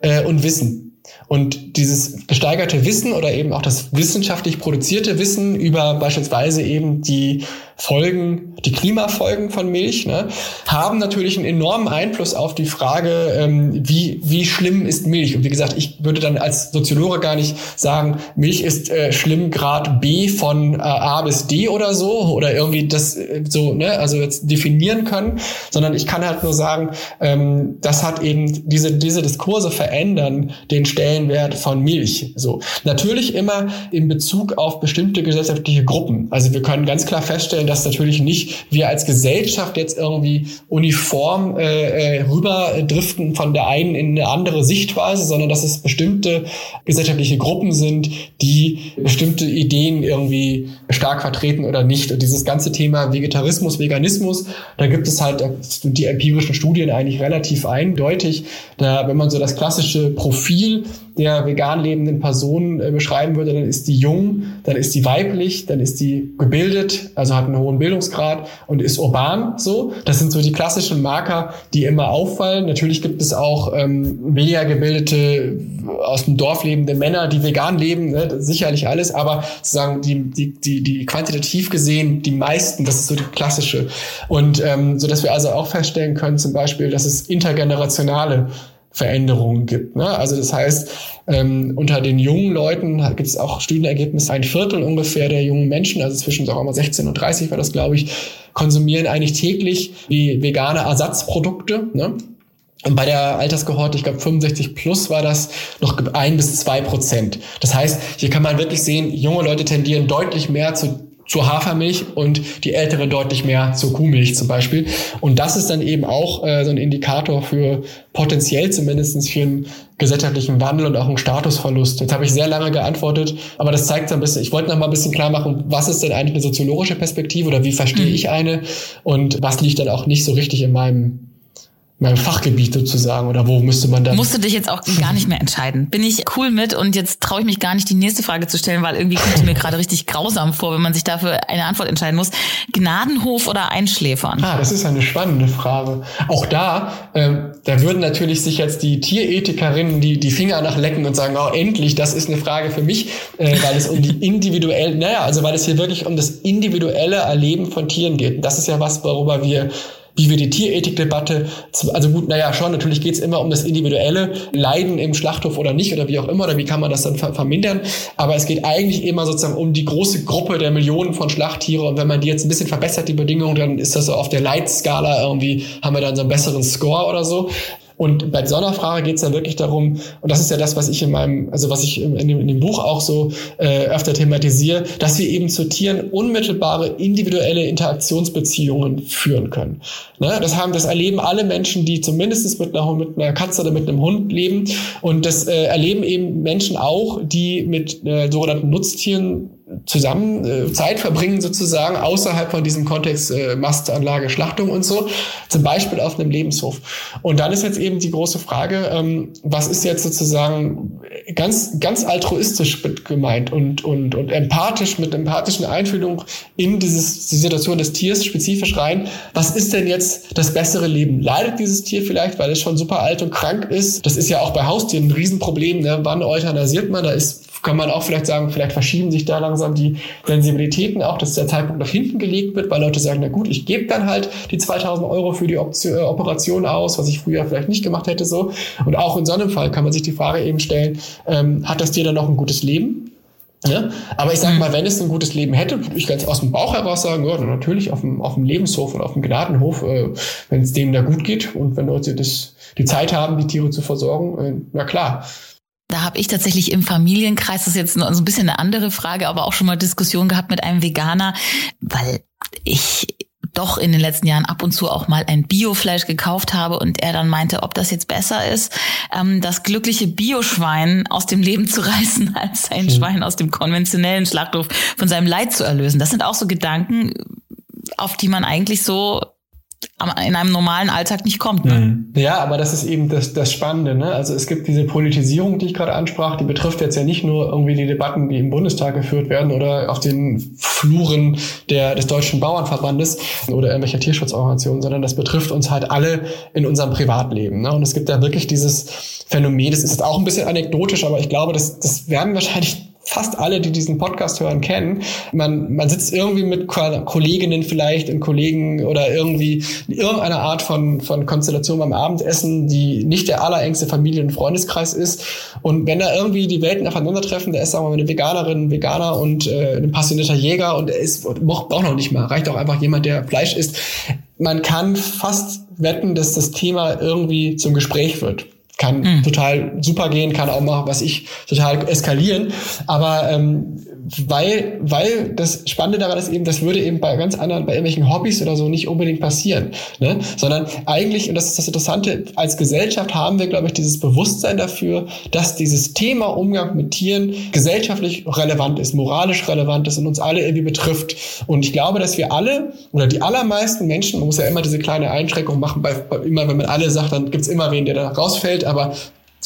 äh, und Wissen. Und dieses gesteigerte Wissen oder eben auch das wissenschaftlich produzierte Wissen über beispielsweise eben die Folgen, die Klimafolgen von Milch, ne, haben natürlich einen enormen Einfluss auf die Frage, ähm, wie, wie schlimm ist Milch. Und wie gesagt, ich würde dann als Soziologe gar nicht sagen, Milch ist äh, schlimm Grad B von äh, A bis D oder so oder irgendwie das äh, so, ne, also jetzt definieren können, sondern ich kann halt nur sagen, ähm, das hat eben diese, diese Diskurse verändern den Stellenwert von Milch. So. Natürlich immer in Bezug auf bestimmte gesellschaftliche Gruppen. Also wir können ganz klar feststellen, dass natürlich nicht wir als Gesellschaft jetzt irgendwie uniform äh, äh, rüberdriften von der einen in eine andere Sichtweise, sondern dass es bestimmte gesellschaftliche Gruppen sind, die bestimmte Ideen irgendwie stark vertreten oder nicht. Und dieses ganze Thema Vegetarismus, Veganismus, da gibt es halt die empirischen Studien eigentlich relativ eindeutig. Da, wenn man so das klassische Profil der vegan lebenden Person äh, beschreiben würde, dann ist die jung, dann ist die weiblich, dann ist die gebildet, also hat einen hohen Bildungsgrad und ist urban so. Das sind so die klassischen Marker, die immer auffallen. Natürlich gibt es auch ähm, weniger gebildete, aus dem Dorf lebende Männer, die vegan leben, ne? sicherlich alles, aber sozusagen die, die, die, die quantitativ gesehen, die meisten, das ist so die klassische. Und ähm, so dass wir also auch feststellen können, zum Beispiel, dass es intergenerationale Veränderungen gibt. Ne? Also das heißt, ähm, unter den jungen Leuten gibt es auch Studienergebnisse, ein Viertel ungefähr der jungen Menschen, also zwischen sagen wir mal 16 und 30 war das, glaube ich, konsumieren eigentlich täglich wie vegane Ersatzprodukte. Ne? Und bei der Alterskohorte, ich glaube 65 plus war das noch ein bis zwei Prozent. Das heißt, hier kann man wirklich sehen, junge Leute tendieren deutlich mehr zu zur Hafermilch und die ältere deutlich mehr zur Kuhmilch zum Beispiel. Und das ist dann eben auch äh, so ein Indikator für potenziell zumindestens für einen gesellschaftlichen Wandel und auch einen Statusverlust. Jetzt habe ich sehr lange geantwortet, aber das zeigt so ein bisschen, ich wollte noch mal ein bisschen klar machen, was ist denn eigentlich eine soziologische Perspektive oder wie verstehe mhm. ich eine und was liegt dann auch nicht so richtig in meinem meinem Fachgebiet sozusagen oder wo müsste man dann? Musst du dich jetzt auch gar nicht mehr entscheiden. Bin ich cool mit und jetzt traue ich mich gar nicht die nächste Frage zu stellen, weil irgendwie kommt mir gerade richtig grausam vor, wenn man sich dafür eine Antwort entscheiden muss. Gnadenhof oder Einschläfern? Ah, das ist eine spannende Frage. Auch da, ähm, da würden natürlich sich jetzt die Tierethikerinnen die, die Finger nachlecken und sagen, oh, endlich, das ist eine Frage für mich, äh, weil es um die individuellen, naja, also weil es hier wirklich um das individuelle Erleben von Tieren geht. Und das ist ja was, worüber wir wie wir die Tierethikdebatte, also gut, naja, schon, natürlich geht es immer um das individuelle Leiden im Schlachthof oder nicht oder wie auch immer oder wie kann man das dann vermindern, aber es geht eigentlich immer sozusagen um die große Gruppe der Millionen von Schlachttiere und wenn man die jetzt ein bisschen verbessert, die Bedingungen, dann ist das so auf der Leitskala irgendwie, haben wir dann so einen besseren Score oder so. Und bei so einer Frage geht es dann wirklich darum, und das ist ja das, was ich in meinem, also was ich in dem, in dem Buch auch so äh, öfter thematisiere, dass wir eben zu Tieren unmittelbare individuelle Interaktionsbeziehungen führen können. Ne? Das haben, das erleben alle Menschen, die zumindest mit einer, mit einer Katze oder mit einem Hund leben. Und das äh, erleben eben Menschen auch, die mit äh, sogenannten Nutztieren zusammen äh, Zeit verbringen sozusagen außerhalb von diesem Kontext äh, Mastanlage, Schlachtung und so, zum Beispiel auf einem Lebenshof. Und dann ist jetzt eben die große Frage, ähm, was ist jetzt sozusagen ganz ganz altruistisch gemeint und und und empathisch mit empathischen Einfühlung in dieses die Situation des Tiers spezifisch rein. Was ist denn jetzt das bessere Leben? Leidet dieses Tier vielleicht, weil es schon super alt und krank ist? Das ist ja auch bei Haustieren ein Riesenproblem. Ne? Wann euthanasiert man? Da ist kann man auch vielleicht sagen, vielleicht verschieben sich da langsam die Sensibilitäten auch, dass der Zeitpunkt nach hinten gelegt wird, weil Leute sagen, na gut, ich gebe dann halt die 2000 Euro für die Option, äh, Operation aus, was ich früher vielleicht nicht gemacht hätte so. Und auch in so einem Fall kann man sich die Frage eben stellen, ähm, hat das Tier dann noch ein gutes Leben? Ja, aber ich sage mhm. mal, wenn es ein gutes Leben hätte, würde ich ganz aus dem Bauch heraus sagen, ja, natürlich auf dem, auf dem Lebenshof und auf dem Gnadenhof, äh, wenn es denen da gut geht und wenn Leute das, die Zeit haben, die Tiere zu versorgen, äh, na klar. Da habe ich tatsächlich im Familienkreis, das ist jetzt so ein bisschen eine andere Frage, aber auch schon mal Diskussion gehabt mit einem Veganer, weil ich doch in den letzten Jahren ab und zu auch mal ein Biofleisch gekauft habe und er dann meinte, ob das jetzt besser ist, ähm, das glückliche Bioschwein aus dem Leben zu reißen, als ein mhm. Schwein aus dem konventionellen Schlachthof von seinem Leid zu erlösen. Das sind auch so Gedanken, auf die man eigentlich so in einem normalen Alltag nicht kommt. Ne? Mhm. Ja, aber das ist eben das, das Spannende. Ne? Also es gibt diese Politisierung, die ich gerade ansprach, die betrifft jetzt ja nicht nur irgendwie die Debatten, die im Bundestag geführt werden oder auf den Fluren der, des Deutschen Bauernverbandes oder irgendwelcher Tierschutzorganisationen, sondern das betrifft uns halt alle in unserem Privatleben. Ne? Und es gibt da wirklich dieses Phänomen, das ist auch ein bisschen anekdotisch, aber ich glaube, das, das werden wahrscheinlich fast alle, die diesen Podcast hören, kennen. Man, man sitzt irgendwie mit Kolleginnen vielleicht und Kollegen oder irgendwie in irgendeiner Art von, von Konstellation beim Abendessen, die nicht der allerengste Familien- und Freundeskreis ist. Und wenn da irgendwie die Welten aufeinandertreffen, da ist, sagen wir mal, eine Veganerin, ein Veganer und äh, ein passionierter Jäger und er ist, braucht noch nicht mal, reicht auch einfach jemand, der Fleisch isst. Man kann fast wetten, dass das Thema irgendwie zum Gespräch wird kann mhm. total super gehen, kann auch mal, was ich, total eskalieren. Aber ähm, weil, weil das Spannende daran ist eben, das würde eben bei ganz anderen, bei irgendwelchen Hobbys oder so nicht unbedingt passieren. Ne? Sondern eigentlich, und das ist das Interessante, als Gesellschaft haben wir, glaube ich, dieses Bewusstsein dafür, dass dieses Thema Umgang mit Tieren gesellschaftlich relevant ist, moralisch relevant ist und uns alle irgendwie betrifft. Und ich glaube, dass wir alle oder die allermeisten Menschen, man muss ja immer diese kleine Einschränkung machen, bei, bei immer wenn man alle sagt, dann gibt's immer wen, der da rausfällt, aber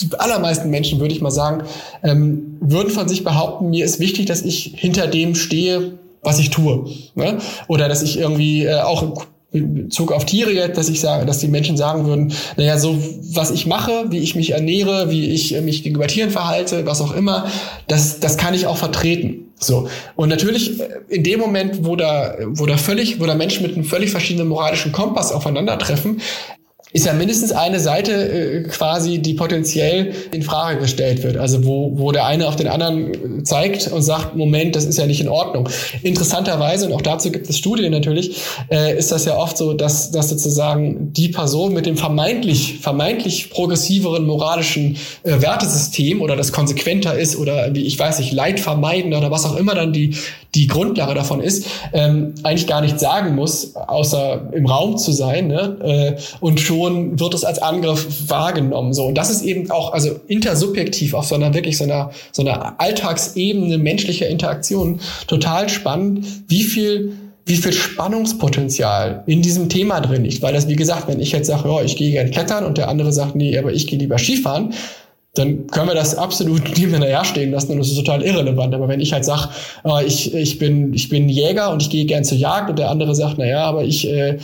die allermeisten Menschen, würde ich mal sagen, ähm, würden von sich behaupten, mir ist wichtig, dass ich hinter dem stehe, was ich tue. Ne? Oder dass ich irgendwie äh, auch Bezug auf Tiere jetzt, dass ich sage, dass die Menschen sagen würden, naja, so was ich mache, wie ich mich ernähre, wie ich äh, mich gegenüber Tieren verhalte, was auch immer, das, das kann ich auch vertreten. So. Und natürlich, äh, in dem Moment, wo da, wo da völlig, wo da Menschen mit einem völlig verschiedenen moralischen Kompass aufeinandertreffen, ist ja mindestens eine Seite äh, quasi, die potenziell in Frage gestellt wird. Also wo, wo der eine auf den anderen zeigt und sagt, Moment, das ist ja nicht in Ordnung. Interessanterweise, und auch dazu gibt es Studien natürlich, äh, ist das ja oft so, dass, dass sozusagen die Person mit dem vermeintlich, vermeintlich progressiveren moralischen äh, Wertesystem oder das konsequenter ist oder wie ich weiß nicht, Leid vermeiden oder was auch immer dann die, die Grundlage davon ist, ähm, eigentlich gar nicht sagen muss, außer im Raum zu sein ne? äh, und schon schon wird es als Angriff wahrgenommen. So. Und das ist eben auch, also intersubjektiv auf so einer wirklich so einer, so einer Alltagsebene menschlicher Interaktion total spannend, wie viel wie viel Spannungspotenzial in diesem Thema drin liegt. Weil das, wie gesagt, wenn ich jetzt sage, ja, ich gehe gerne klettern und der andere sagt, nee, aber ich gehe lieber Skifahren, dann können wir das absolut nebeneinander stehen lassen und das ist total irrelevant. Aber wenn ich halt sage, äh, ich, ich, bin, ich bin Jäger und ich gehe gern zur Jagd und der andere sagt, na ja, aber ich äh,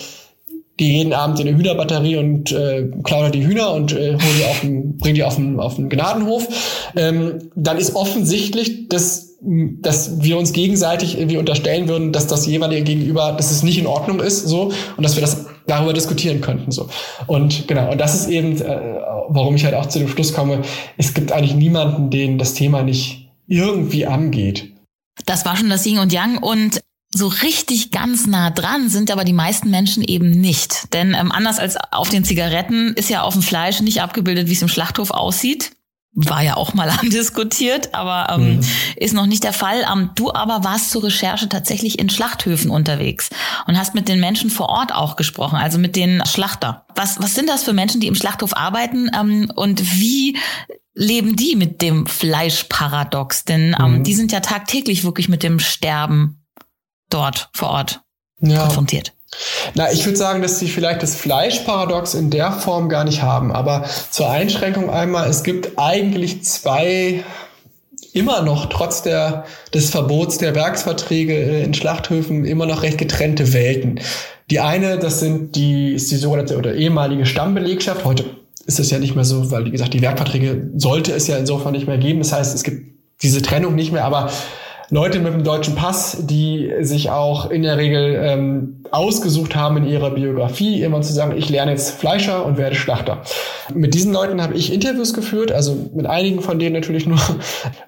gehe jeden Abend in eine Hühnerbatterie und äh, klaue die Hühner und äh, hol die auf den, bring die auf den, auf den Gnadenhof, ähm, dann ist offensichtlich, dass dass wir uns gegenseitig irgendwie unterstellen würden, dass das jeweilige Gegenüber, dass es nicht in Ordnung ist, so und dass wir das darüber diskutieren könnten, so und genau und das ist eben, äh, warum ich halt auch zu dem Schluss komme, es gibt eigentlich niemanden, den das Thema nicht irgendwie angeht. Das war schon das Yin und Yang und So richtig ganz nah dran sind aber die meisten Menschen eben nicht. Denn ähm, anders als auf den Zigaretten ist ja auf dem Fleisch nicht abgebildet, wie es im Schlachthof aussieht. War ja auch mal andiskutiert, aber ähm, mhm. ist noch nicht der Fall. Ähm, du aber warst zur Recherche tatsächlich in Schlachthöfen unterwegs und hast mit den Menschen vor Ort auch gesprochen, also mit den Schlachter. Was, was sind das für Menschen, die im Schlachthof arbeiten ähm, und wie leben die mit dem Fleischparadox? Denn ähm, mhm. die sind ja tagtäglich wirklich mit dem Sterben dort vor Ort ja. konfrontiert? Na, ich würde sagen, dass sie vielleicht das Fleischparadox in der Form gar nicht haben. Aber zur Einschränkung einmal, es gibt eigentlich zwei immer noch trotz der, des Verbots der Werksverträge äh, in Schlachthöfen immer noch recht getrennte Welten. Die eine, das sind die, ist die sogenannte oder ehemalige Stammbelegschaft. Heute ist es ja nicht mehr so, weil, wie gesagt, die Werkverträge sollte es ja insofern nicht mehr geben. Das heißt, es gibt diese Trennung nicht mehr, aber Leute mit dem deutschen Pass, die sich auch in der Regel ähm, ausgesucht haben in ihrer Biografie, immer zu sagen, ich lerne jetzt Fleischer und werde Schlachter. Mit diesen Leuten habe ich Interviews geführt, also mit einigen von denen natürlich nur.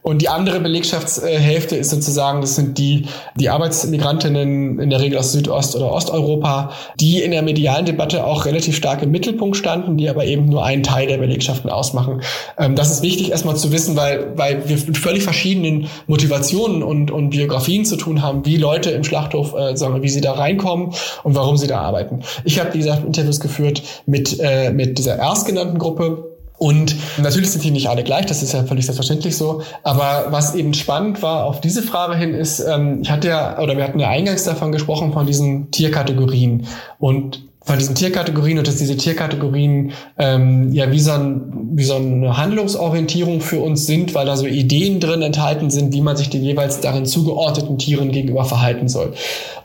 Und die andere Belegschaftshälfte ist sozusagen, das sind die, die Arbeitsmigrantinnen in der Regel aus Südost- oder Osteuropa, die in der medialen Debatte auch relativ stark im Mittelpunkt standen, die aber eben nur einen Teil der Belegschaften ausmachen. Ähm, das ist wichtig erstmal zu wissen, weil, weil wir mit völlig verschiedenen Motivationen und, und Biografien zu tun haben, wie Leute im Schlachthof, äh, sagen wir, wie sie da reinkommen und warum sie da arbeiten. Ich habe, wie gesagt, Interviews geführt mit, äh, mit dieser erstgenannten Gruppe, und natürlich sind die nicht alle gleich, das ist ja völlig selbstverständlich so. Aber was eben spannend war auf diese Frage hin ist, ähm, ich hatte ja, oder wir hatten ja eingangs davon gesprochen, von diesen Tierkategorien. Und von diesen Tierkategorien und dass diese Tierkategorien ähm, ja wie so, ein, wie so eine Handlungsorientierung für uns sind, weil da so Ideen drin enthalten sind, wie man sich den jeweils darin zugeordneten Tieren gegenüber verhalten soll.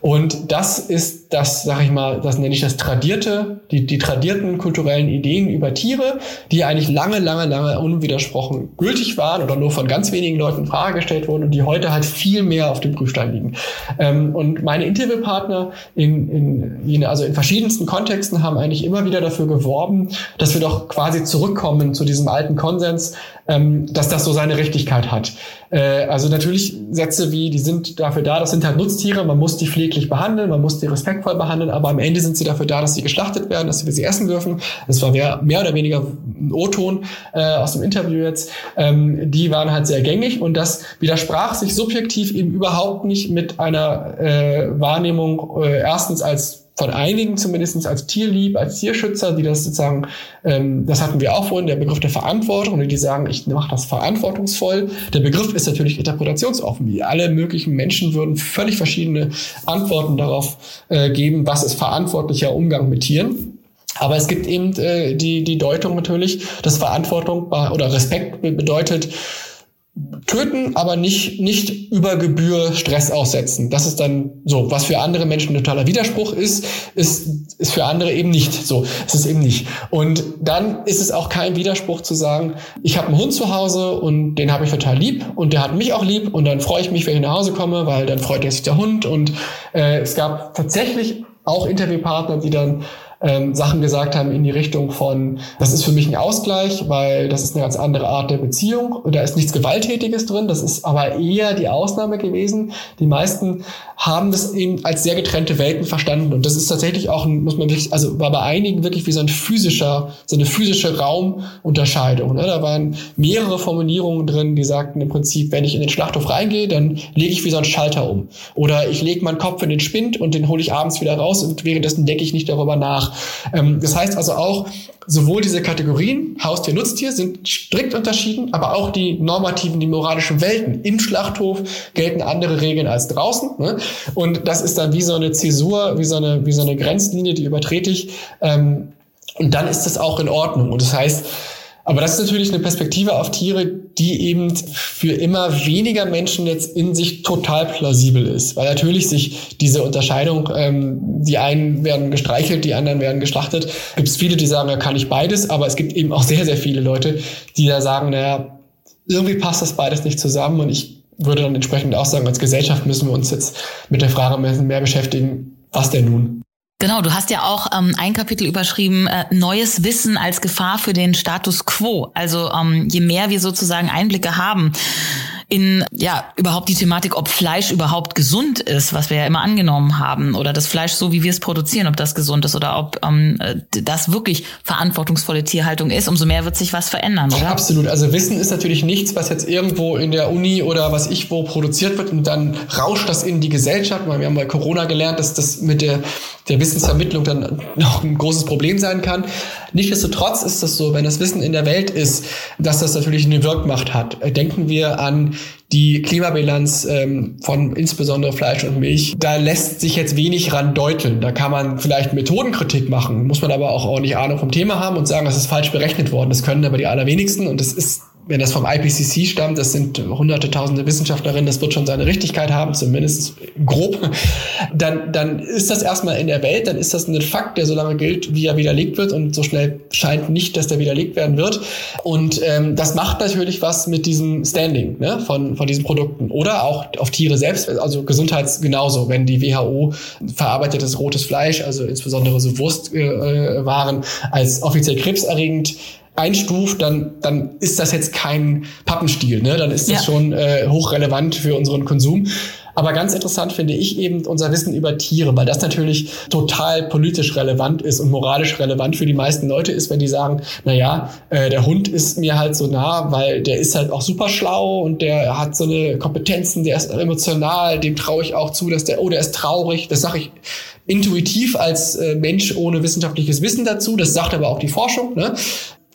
Und das ist das, sag ich mal, das nenne ich das tradierte, die, die tradierten kulturellen Ideen über Tiere, die eigentlich lange, lange, lange unwidersprochen gültig waren oder nur von ganz wenigen Leuten in Frage gestellt wurden und die heute halt viel mehr auf dem Prüfstein liegen. Ähm, und meine Interviewpartner in, in, also in verschiedensten Kontexten haben eigentlich immer wieder dafür geworben, dass wir doch quasi zurückkommen zu diesem alten Konsens, ähm, dass das so seine Richtigkeit hat. Äh, also natürlich Sätze wie, die sind dafür da, das sind halt Nutztiere, man muss die pfleglich behandeln, man muss die respektvoll behandeln, aber am Ende sind sie dafür da, dass sie geschlachtet werden, dass wir sie essen dürfen. Das war mehr, mehr oder weniger ein O-Ton äh, aus dem Interview jetzt. Ähm, die waren halt sehr gängig und das widersprach sich subjektiv eben überhaupt nicht mit einer äh, Wahrnehmung äh, erstens als von einigen zumindest als Tierlieb, als Tierschützer, die das sozusagen, ähm, das hatten wir auch vorhin, der Begriff der Verantwortung, die sagen, ich mache das verantwortungsvoll. Der Begriff ist natürlich interpretationsoffen. Wie alle möglichen Menschen würden völlig verschiedene Antworten darauf äh, geben, was ist verantwortlicher Umgang mit Tieren. Aber es gibt eben äh, die, die Deutung natürlich, dass Verantwortung oder Respekt bedeutet, töten, aber nicht, nicht über Gebühr Stress aussetzen. Das ist dann so, was für andere Menschen ein totaler Widerspruch ist, ist, ist für andere eben nicht so. Es ist eben nicht. Und dann ist es auch kein Widerspruch zu sagen, ich habe einen Hund zu Hause und den habe ich total lieb und der hat mich auch lieb und dann freue ich mich, wenn ich nach Hause komme, weil dann freut sich der Hund. Und äh, es gab tatsächlich auch Interviewpartner, die dann ähm, Sachen gesagt haben in die Richtung von, das ist für mich ein Ausgleich, weil das ist eine ganz andere Art der Beziehung. Da ist nichts Gewalttätiges drin, das ist aber eher die Ausnahme gewesen. Die meisten haben das eben als sehr getrennte Welten verstanden. Und das ist tatsächlich auch, muss man wirklich, also war bei einigen wirklich wie so ein physischer, so eine physische Raumunterscheidung. Ne? Da waren mehrere Formulierungen drin, die sagten im Prinzip, wenn ich in den Schlachthof reingehe, dann lege ich wie so einen Schalter um. Oder ich lege meinen Kopf in den Spind und den hole ich abends wieder raus und währenddessen denke ich nicht darüber nach. Ähm, das heißt also auch, sowohl diese Kategorien, Haustier, Nutztier, sind strikt unterschieden, aber auch die normativen, die moralischen Welten. Im Schlachthof gelten andere Regeln als draußen. Ne? Und das ist dann wie so eine Zäsur, wie so eine, wie so eine Grenzlinie, die übertrete ich. Ähm, und dann ist das auch in Ordnung. Und das heißt, aber das ist natürlich eine Perspektive auf Tiere, die eben für immer weniger Menschen jetzt in sich total plausibel ist. Weil natürlich sich diese Unterscheidung, ähm, die einen werden gestreichelt, die anderen werden geschlachtet. Gibt es viele, die sagen, ja, kann ich beides, aber es gibt eben auch sehr, sehr viele Leute, die da sagen, naja, irgendwie passt das beides nicht zusammen und ich würde dann entsprechend auch sagen, als Gesellschaft müssen wir uns jetzt mit der Frage mehr, mehr beschäftigen, was denn nun? Genau, du hast ja auch ähm, ein Kapitel überschrieben, äh, neues Wissen als Gefahr für den Status quo. Also ähm, je mehr wir sozusagen Einblicke haben in ja überhaupt die Thematik, ob Fleisch überhaupt gesund ist, was wir ja immer angenommen haben, oder das Fleisch so wie wir es produzieren, ob das gesund ist oder ob ähm, das wirklich verantwortungsvolle Tierhaltung ist, umso mehr wird sich was verändern, oder? Absolut. Also Wissen ist natürlich nichts, was jetzt irgendwo in der Uni oder was ich wo produziert wird und dann rauscht das in die Gesellschaft. Wir haben bei Corona gelernt, dass das mit der, der Wissensvermittlung dann noch ein großes Problem sein kann. Nichtsdestotrotz ist es so, wenn das Wissen in der Welt ist, dass das natürlich eine Wirkmacht hat. Denken wir an die Klimabilanz ähm, von insbesondere Fleisch und Milch. Da lässt sich jetzt wenig ran deuteln. Da kann man vielleicht Methodenkritik machen, muss man aber auch ordentlich Ahnung vom Thema haben und sagen, das ist falsch berechnet worden. Das können aber die allerwenigsten und das ist wenn das vom IPCC stammt, das sind hunderte, tausende Wissenschaftlerinnen, das wird schon seine Richtigkeit haben, zumindest grob, dann, dann ist das erstmal in der Welt, dann ist das ein Fakt, der so lange gilt, wie er widerlegt wird und so schnell scheint nicht, dass der widerlegt werden wird. Und ähm, das macht natürlich was mit diesem Standing ne, von, von diesen Produkten oder auch auf Tiere selbst, also Gesundheits genauso, wenn die WHO verarbeitetes rotes Fleisch, also insbesondere so Wurstwaren, äh, als offiziell krebserregend einstuft, dann, dann ist das jetzt kein Pappenstiel, ne? Dann ist das ja. schon äh, hochrelevant für unseren Konsum. Aber ganz interessant finde ich eben unser Wissen über Tiere, weil das natürlich total politisch relevant ist und moralisch relevant für die meisten Leute ist, wenn die sagen, na ja, äh, der Hund ist mir halt so nah, weil der ist halt auch super schlau und der hat so eine Kompetenzen, der ist emotional, dem traue ich auch zu, dass der, oh, der ist traurig, das sage ich intuitiv als äh, Mensch ohne wissenschaftliches Wissen dazu. Das sagt aber auch die Forschung. Ne?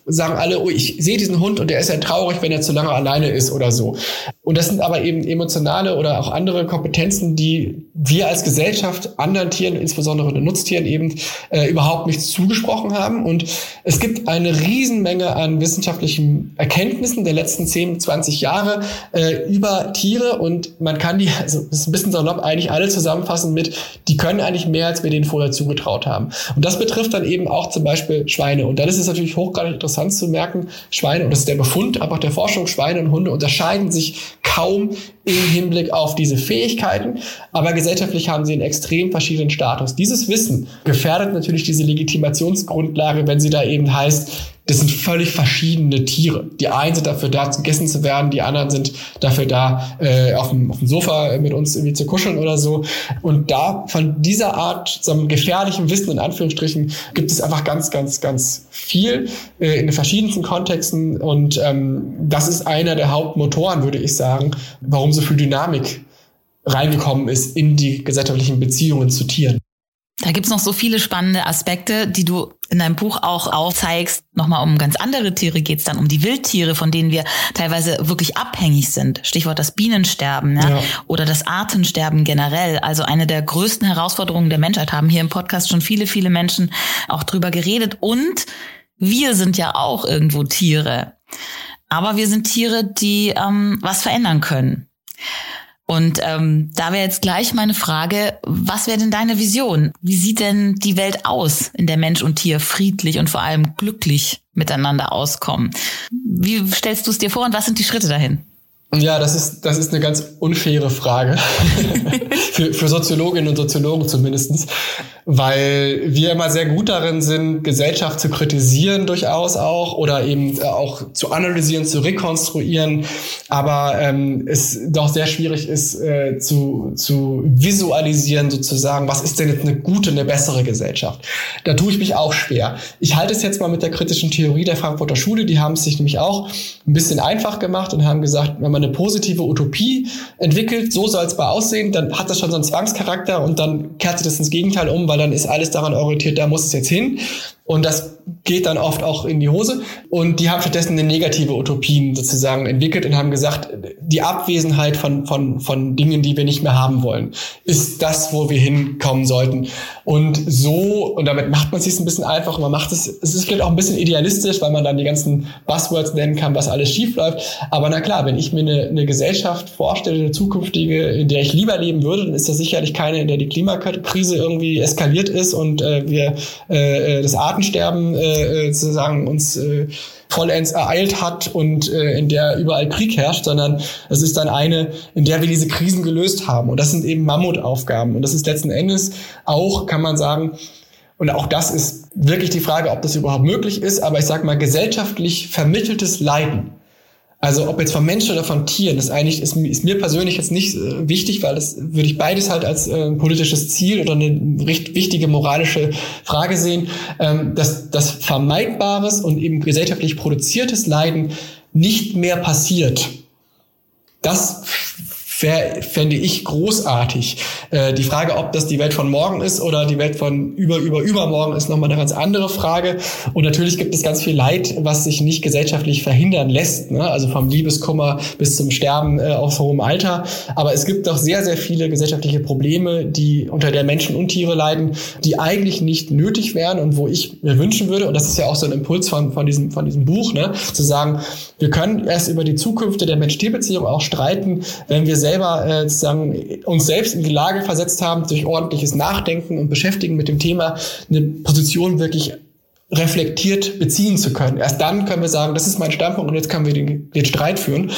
Sagen alle, oh, ich sehe diesen Hund und der ist ja traurig, wenn er zu lange alleine ist oder so. Und das sind aber eben emotionale oder auch andere Kompetenzen, die wir als Gesellschaft anderen Tieren, insbesondere den Nutztieren eben äh, überhaupt nicht zugesprochen haben. Und es gibt eine Riesenmenge an wissenschaftlichen Erkenntnissen der letzten 10, 20 Jahre äh, über Tiere und man kann die, also das ist ein bisschen salopp, eigentlich alle zusammenfassen mit, die können eigentlich mehr, als wir denen vorher zugetraut haben. Und das betrifft dann eben auch zum Beispiel Schweine. Und dann ist es natürlich hochgradig interessant, interessant zu merken, Schweine, und das ist der Befund einfach der Forschung, Schweine und Hunde unterscheiden sich kaum im Hinblick auf diese Fähigkeiten, aber gesellschaftlich haben sie einen extrem verschiedenen Status. Dieses Wissen gefährdet natürlich diese Legitimationsgrundlage, wenn sie da eben heißt, das sind völlig verschiedene Tiere. Die einen sind dafür da, gegessen zu werden, die anderen sind dafür da, äh, auf, dem, auf dem Sofa mit uns irgendwie zu kuscheln oder so. Und da von dieser Art, so einem gefährlichen Wissen in Anführungsstrichen, gibt es einfach ganz, ganz, ganz viel äh, in den verschiedensten Kontexten. Und ähm, das ist einer der Hauptmotoren, würde ich sagen, warum so viel Dynamik reingekommen ist in die gesellschaftlichen Beziehungen zu Tieren. Da gibt's noch so viele spannende Aspekte, die du in deinem Buch auch aufzeigst. Nochmal um ganz andere Tiere geht's dann, um die Wildtiere, von denen wir teilweise wirklich abhängig sind. Stichwort das Bienensterben ja? ja. oder das Artensterben generell. Also eine der größten Herausforderungen der Menschheit haben hier im Podcast schon viele, viele Menschen auch drüber geredet. Und wir sind ja auch irgendwo Tiere. Aber wir sind Tiere, die ähm, was verändern können. Und ähm, da wäre jetzt gleich meine Frage, was wäre denn deine Vision? Wie sieht denn die Welt aus, in der Mensch und Tier friedlich und vor allem glücklich miteinander auskommen? Wie stellst du es dir vor und was sind die Schritte dahin? Ja, das ist, das ist eine ganz unfaire Frage. für, für Soziologinnen und Soziologen zumindestens, Weil wir immer sehr gut darin sind, Gesellschaft zu kritisieren durchaus auch oder eben äh, auch zu analysieren, zu rekonstruieren. Aber ähm, es doch sehr schwierig ist, äh, zu, zu visualisieren sozusagen, was ist denn jetzt eine gute, eine bessere Gesellschaft. Da tue ich mich auch schwer. Ich halte es jetzt mal mit der kritischen Theorie der Frankfurter Schule. Die haben es sich nämlich auch ein bisschen einfach gemacht und haben gesagt, wenn man eine positive Utopie entwickelt, so soll es mal aussehen, dann hat das schon so einen Zwangscharakter und dann kehrt sich das ins Gegenteil um, weil dann ist alles daran orientiert, da muss es jetzt hin. Und das geht dann oft auch in die Hose. Und die haben stattdessen eine negative Utopien sozusagen entwickelt und haben gesagt, die Abwesenheit von, von, von Dingen, die wir nicht mehr haben wollen, ist das, wo wir hinkommen sollten. Und so, und damit macht man es sich ein bisschen einfach. Man macht es, es ist vielleicht auch ein bisschen idealistisch, weil man dann die ganzen Buzzwords nennen kann, was alles schief läuft. Aber na klar, wenn ich mir eine, eine Gesellschaft vorstelle, eine zukünftige, in der ich lieber leben würde, dann ist das sicherlich keine, in der die Klimakrise irgendwie eskaliert ist und äh, wir äh, das Artensterben äh, äh, sozusagen uns äh, vollends ereilt hat und äh, in der überall Krieg herrscht, sondern es ist dann eine, in der wir diese Krisen gelöst haben. Und das sind eben Mammutaufgaben. Und das ist letzten Endes auch, kann man sagen, und auch das ist wirklich die Frage, ob das überhaupt möglich ist, aber ich sage mal, gesellschaftlich vermitteltes Leiden Also ob jetzt von Menschen oder von Tieren, das eigentlich ist, ist mir persönlich jetzt nicht äh, wichtig, weil das würde ich beides halt als äh, politisches Ziel oder eine recht wichtige moralische Frage sehen, ähm, dass das vermeidbares und eben gesellschaftlich produziertes Leiden nicht mehr passiert. Das fände ich großartig. Äh, die Frage, ob das die Welt von morgen ist oder die Welt von über, über, übermorgen, ist nochmal eine ganz andere Frage. Und natürlich gibt es ganz viel Leid, was sich nicht gesellschaftlich verhindern lässt. Ne? Also vom Liebeskummer bis zum Sterben äh, auf hohem Alter. Aber es gibt doch sehr, sehr viele gesellschaftliche Probleme, die unter der Menschen und Tiere leiden, die eigentlich nicht nötig wären und wo ich mir wünschen würde, und das ist ja auch so ein Impuls von, von, diesem, von diesem Buch, ne? zu sagen, wir können erst über die Zukunft der Mensch-Tier-Beziehung auch streiten, wenn wir selber äh, sozusagen uns selbst in die Lage versetzt haben, durch ordentliches Nachdenken und Beschäftigen mit dem Thema eine Position wirklich reflektiert beziehen zu können. Erst dann können wir sagen, das ist mein Standpunkt und jetzt können wir den, den Streit führen.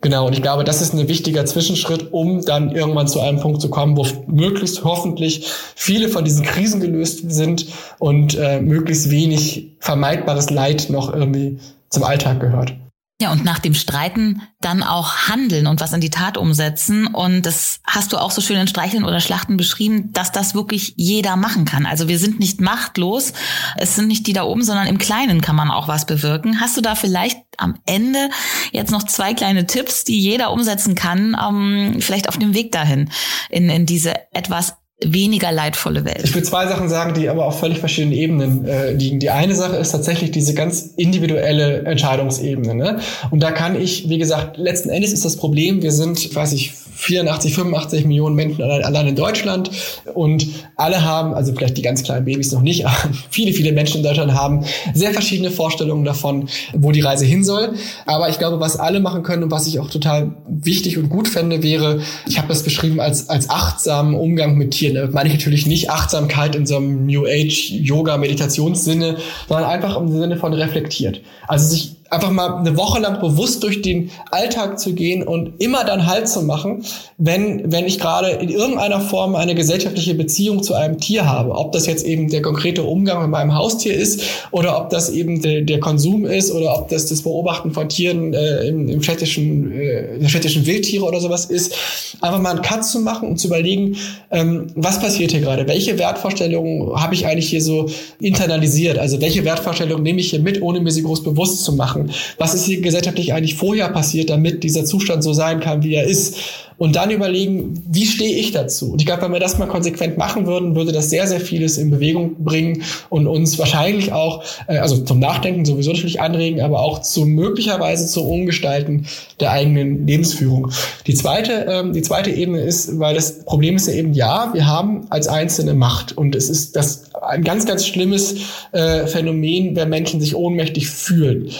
Genau, und ich glaube, das ist ein wichtiger Zwischenschritt, um dann irgendwann zu einem Punkt zu kommen, wo möglichst hoffentlich viele von diesen Krisen gelöst sind und äh, möglichst wenig vermeidbares Leid noch irgendwie zum Alltag gehört. Ja, und nach dem Streiten dann auch handeln und was in die Tat umsetzen. Und das hast du auch so schön in Streicheln oder Schlachten beschrieben, dass das wirklich jeder machen kann. Also wir sind nicht machtlos. Es sind nicht die da oben, sondern im Kleinen kann man auch was bewirken. Hast du da vielleicht am Ende jetzt noch zwei kleine Tipps, die jeder umsetzen kann, ähm, vielleicht auf dem Weg dahin in, in diese etwas weniger leidvolle Welt. Ich will zwei Sachen sagen, die aber auf völlig verschiedenen Ebenen äh, liegen. Die eine Sache ist tatsächlich diese ganz individuelle Entscheidungsebene. Ne? Und da kann ich, wie gesagt, letzten Endes ist das Problem, wir sind, weiß ich, 84, 85 Millionen Menschen allein in Deutschland und alle haben, also vielleicht die ganz kleinen Babys noch nicht, aber viele, viele Menschen in Deutschland haben sehr verschiedene Vorstellungen davon, wo die Reise hin soll. Aber ich glaube, was alle machen können und was ich auch total wichtig und gut fände, wäre, ich habe das beschrieben als, als achtsamen Umgang mit Tieren. Da meine ich natürlich nicht Achtsamkeit in so einem New Age Yoga Meditationssinne, sondern einfach im Sinne von reflektiert. Also sich einfach mal eine Woche lang bewusst durch den Alltag zu gehen und immer dann Halt zu machen, wenn, wenn ich gerade in irgendeiner Form eine gesellschaftliche Beziehung zu einem Tier habe. Ob das jetzt eben der konkrete Umgang mit meinem Haustier ist oder ob das eben der, der Konsum ist oder ob das das Beobachten von Tieren äh, im, im städtischen, äh, der städtischen Wildtiere oder sowas ist. Einfach mal einen Cut zu machen und zu überlegen, ähm, was passiert hier gerade? Welche Wertvorstellungen habe ich eigentlich hier so internalisiert? Also welche Wertvorstellungen nehme ich hier mit, ohne mir sie groß bewusst zu machen? Machen. Was ist hier gesellschaftlich eigentlich vorher passiert, damit dieser Zustand so sein kann, wie er ist? Und dann überlegen, wie stehe ich dazu? Und ich glaube, wenn wir das mal konsequent machen würden, würde das sehr, sehr vieles in Bewegung bringen und uns wahrscheinlich auch, äh, also zum Nachdenken sowieso natürlich anregen, aber auch zu möglicherweise zu Umgestalten der eigenen Lebensführung. Die zweite, ähm, die zweite Ebene ist, weil das Problem ist ja eben, ja, wir haben als Einzelne Macht und es ist das ein ganz, ganz schlimmes äh, Phänomen, wenn Menschen sich ohnmächtig fühlen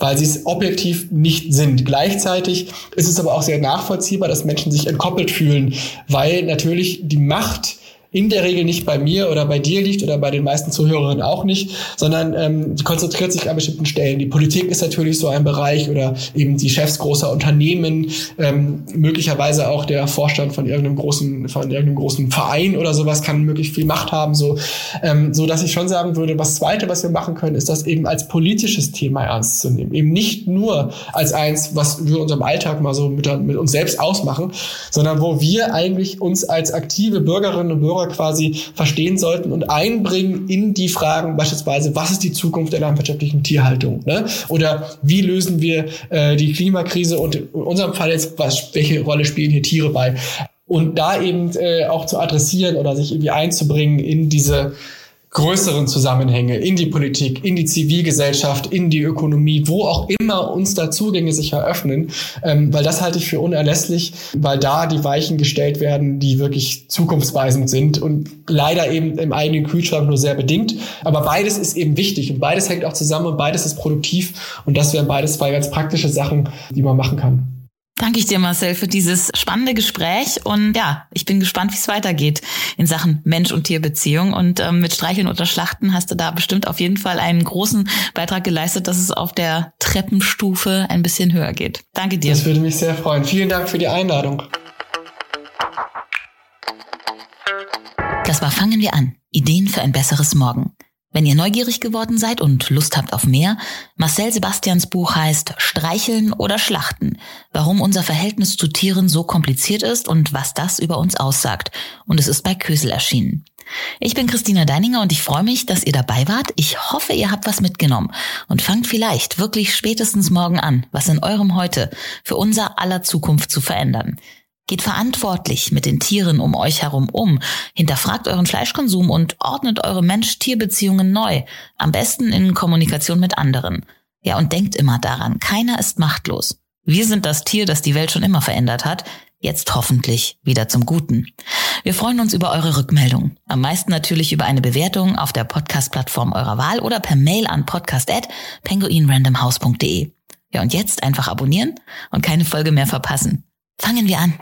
weil sie es objektiv nicht sind. Gleichzeitig ist es aber auch sehr nachvollziehbar, dass Menschen sich entkoppelt fühlen, weil natürlich die Macht in der Regel nicht bei mir oder bei dir liegt oder bei den meisten Zuhörerinnen auch nicht, sondern ähm, die konzentriert sich an bestimmten Stellen. Die Politik ist natürlich so ein Bereich oder eben die Chefs großer Unternehmen, ähm, möglicherweise auch der Vorstand von irgendeinem großen, von irgendeinem großen Verein oder sowas kann möglichst viel Macht haben, so, ähm, so dass ich schon sagen würde, was zweite, was wir machen können, ist das eben als politisches Thema ernst zu nehmen. Eben nicht nur als eins, was wir unserem Alltag mal so mit, mit uns selbst ausmachen, sondern wo wir eigentlich uns als aktive Bürgerinnen und Bürger Verbraucher quasi verstehen sollten und einbringen in die Fragen beispielsweise, was ist die Zukunft der landwirtschaftlichen Tierhaltung? Ne? Oder wie lösen wir äh, die Klimakrise und in unserem Fall jetzt, was, welche Rolle spielen hier Tiere bei? Und da eben äh, auch zu adressieren oder sich irgendwie einzubringen in diese größeren Zusammenhänge in die Politik, in die Zivilgesellschaft, in die Ökonomie, wo auch immer uns da Zugänge sich eröffnen, ähm, weil das halte ich für unerlässlich, weil da die Weichen gestellt werden, die wirklich zukunftsweisend sind und leider eben im eigenen Kühlschrank nur sehr bedingt. Aber beides ist eben wichtig und beides hängt auch zusammen und beides ist produktiv und das wären beides zwei ganz praktische Sachen, die man machen kann. Danke ich dir, Marcel, für dieses spannende Gespräch. Und ja, ich bin gespannt, wie es weitergeht in Sachen Mensch- und Tierbeziehung. Und ähm, mit Streicheln oder Schlachten hast du da bestimmt auf jeden Fall einen großen Beitrag geleistet, dass es auf der Treppenstufe ein bisschen höher geht. Danke dir. Das würde mich sehr freuen. Vielen Dank für die Einladung. Das war Fangen wir an. Ideen für ein besseres Morgen. Wenn ihr neugierig geworden seid und Lust habt auf mehr, Marcel Sebastians Buch heißt Streicheln oder Schlachten, warum unser Verhältnis zu Tieren so kompliziert ist und was das über uns aussagt. Und es ist bei Kösel erschienen. Ich bin Christina Deininger und ich freue mich, dass ihr dabei wart. Ich hoffe, ihr habt was mitgenommen und fangt vielleicht wirklich spätestens morgen an, was in eurem Heute für unser aller Zukunft zu verändern. Geht verantwortlich mit den Tieren um euch herum um, hinterfragt euren Fleischkonsum und ordnet eure Mensch-Tier-Beziehungen neu, am besten in Kommunikation mit anderen. Ja, und denkt immer daran, keiner ist machtlos. Wir sind das Tier, das die Welt schon immer verändert hat, jetzt hoffentlich wieder zum Guten. Wir freuen uns über eure Rückmeldung. Am meisten natürlich über eine Bewertung auf der Podcast-Plattform eurer Wahl oder per Mail an podcast@penguinrandomhouse.de. Ja, und jetzt einfach abonnieren und keine Folge mehr verpassen. Fangen wir an.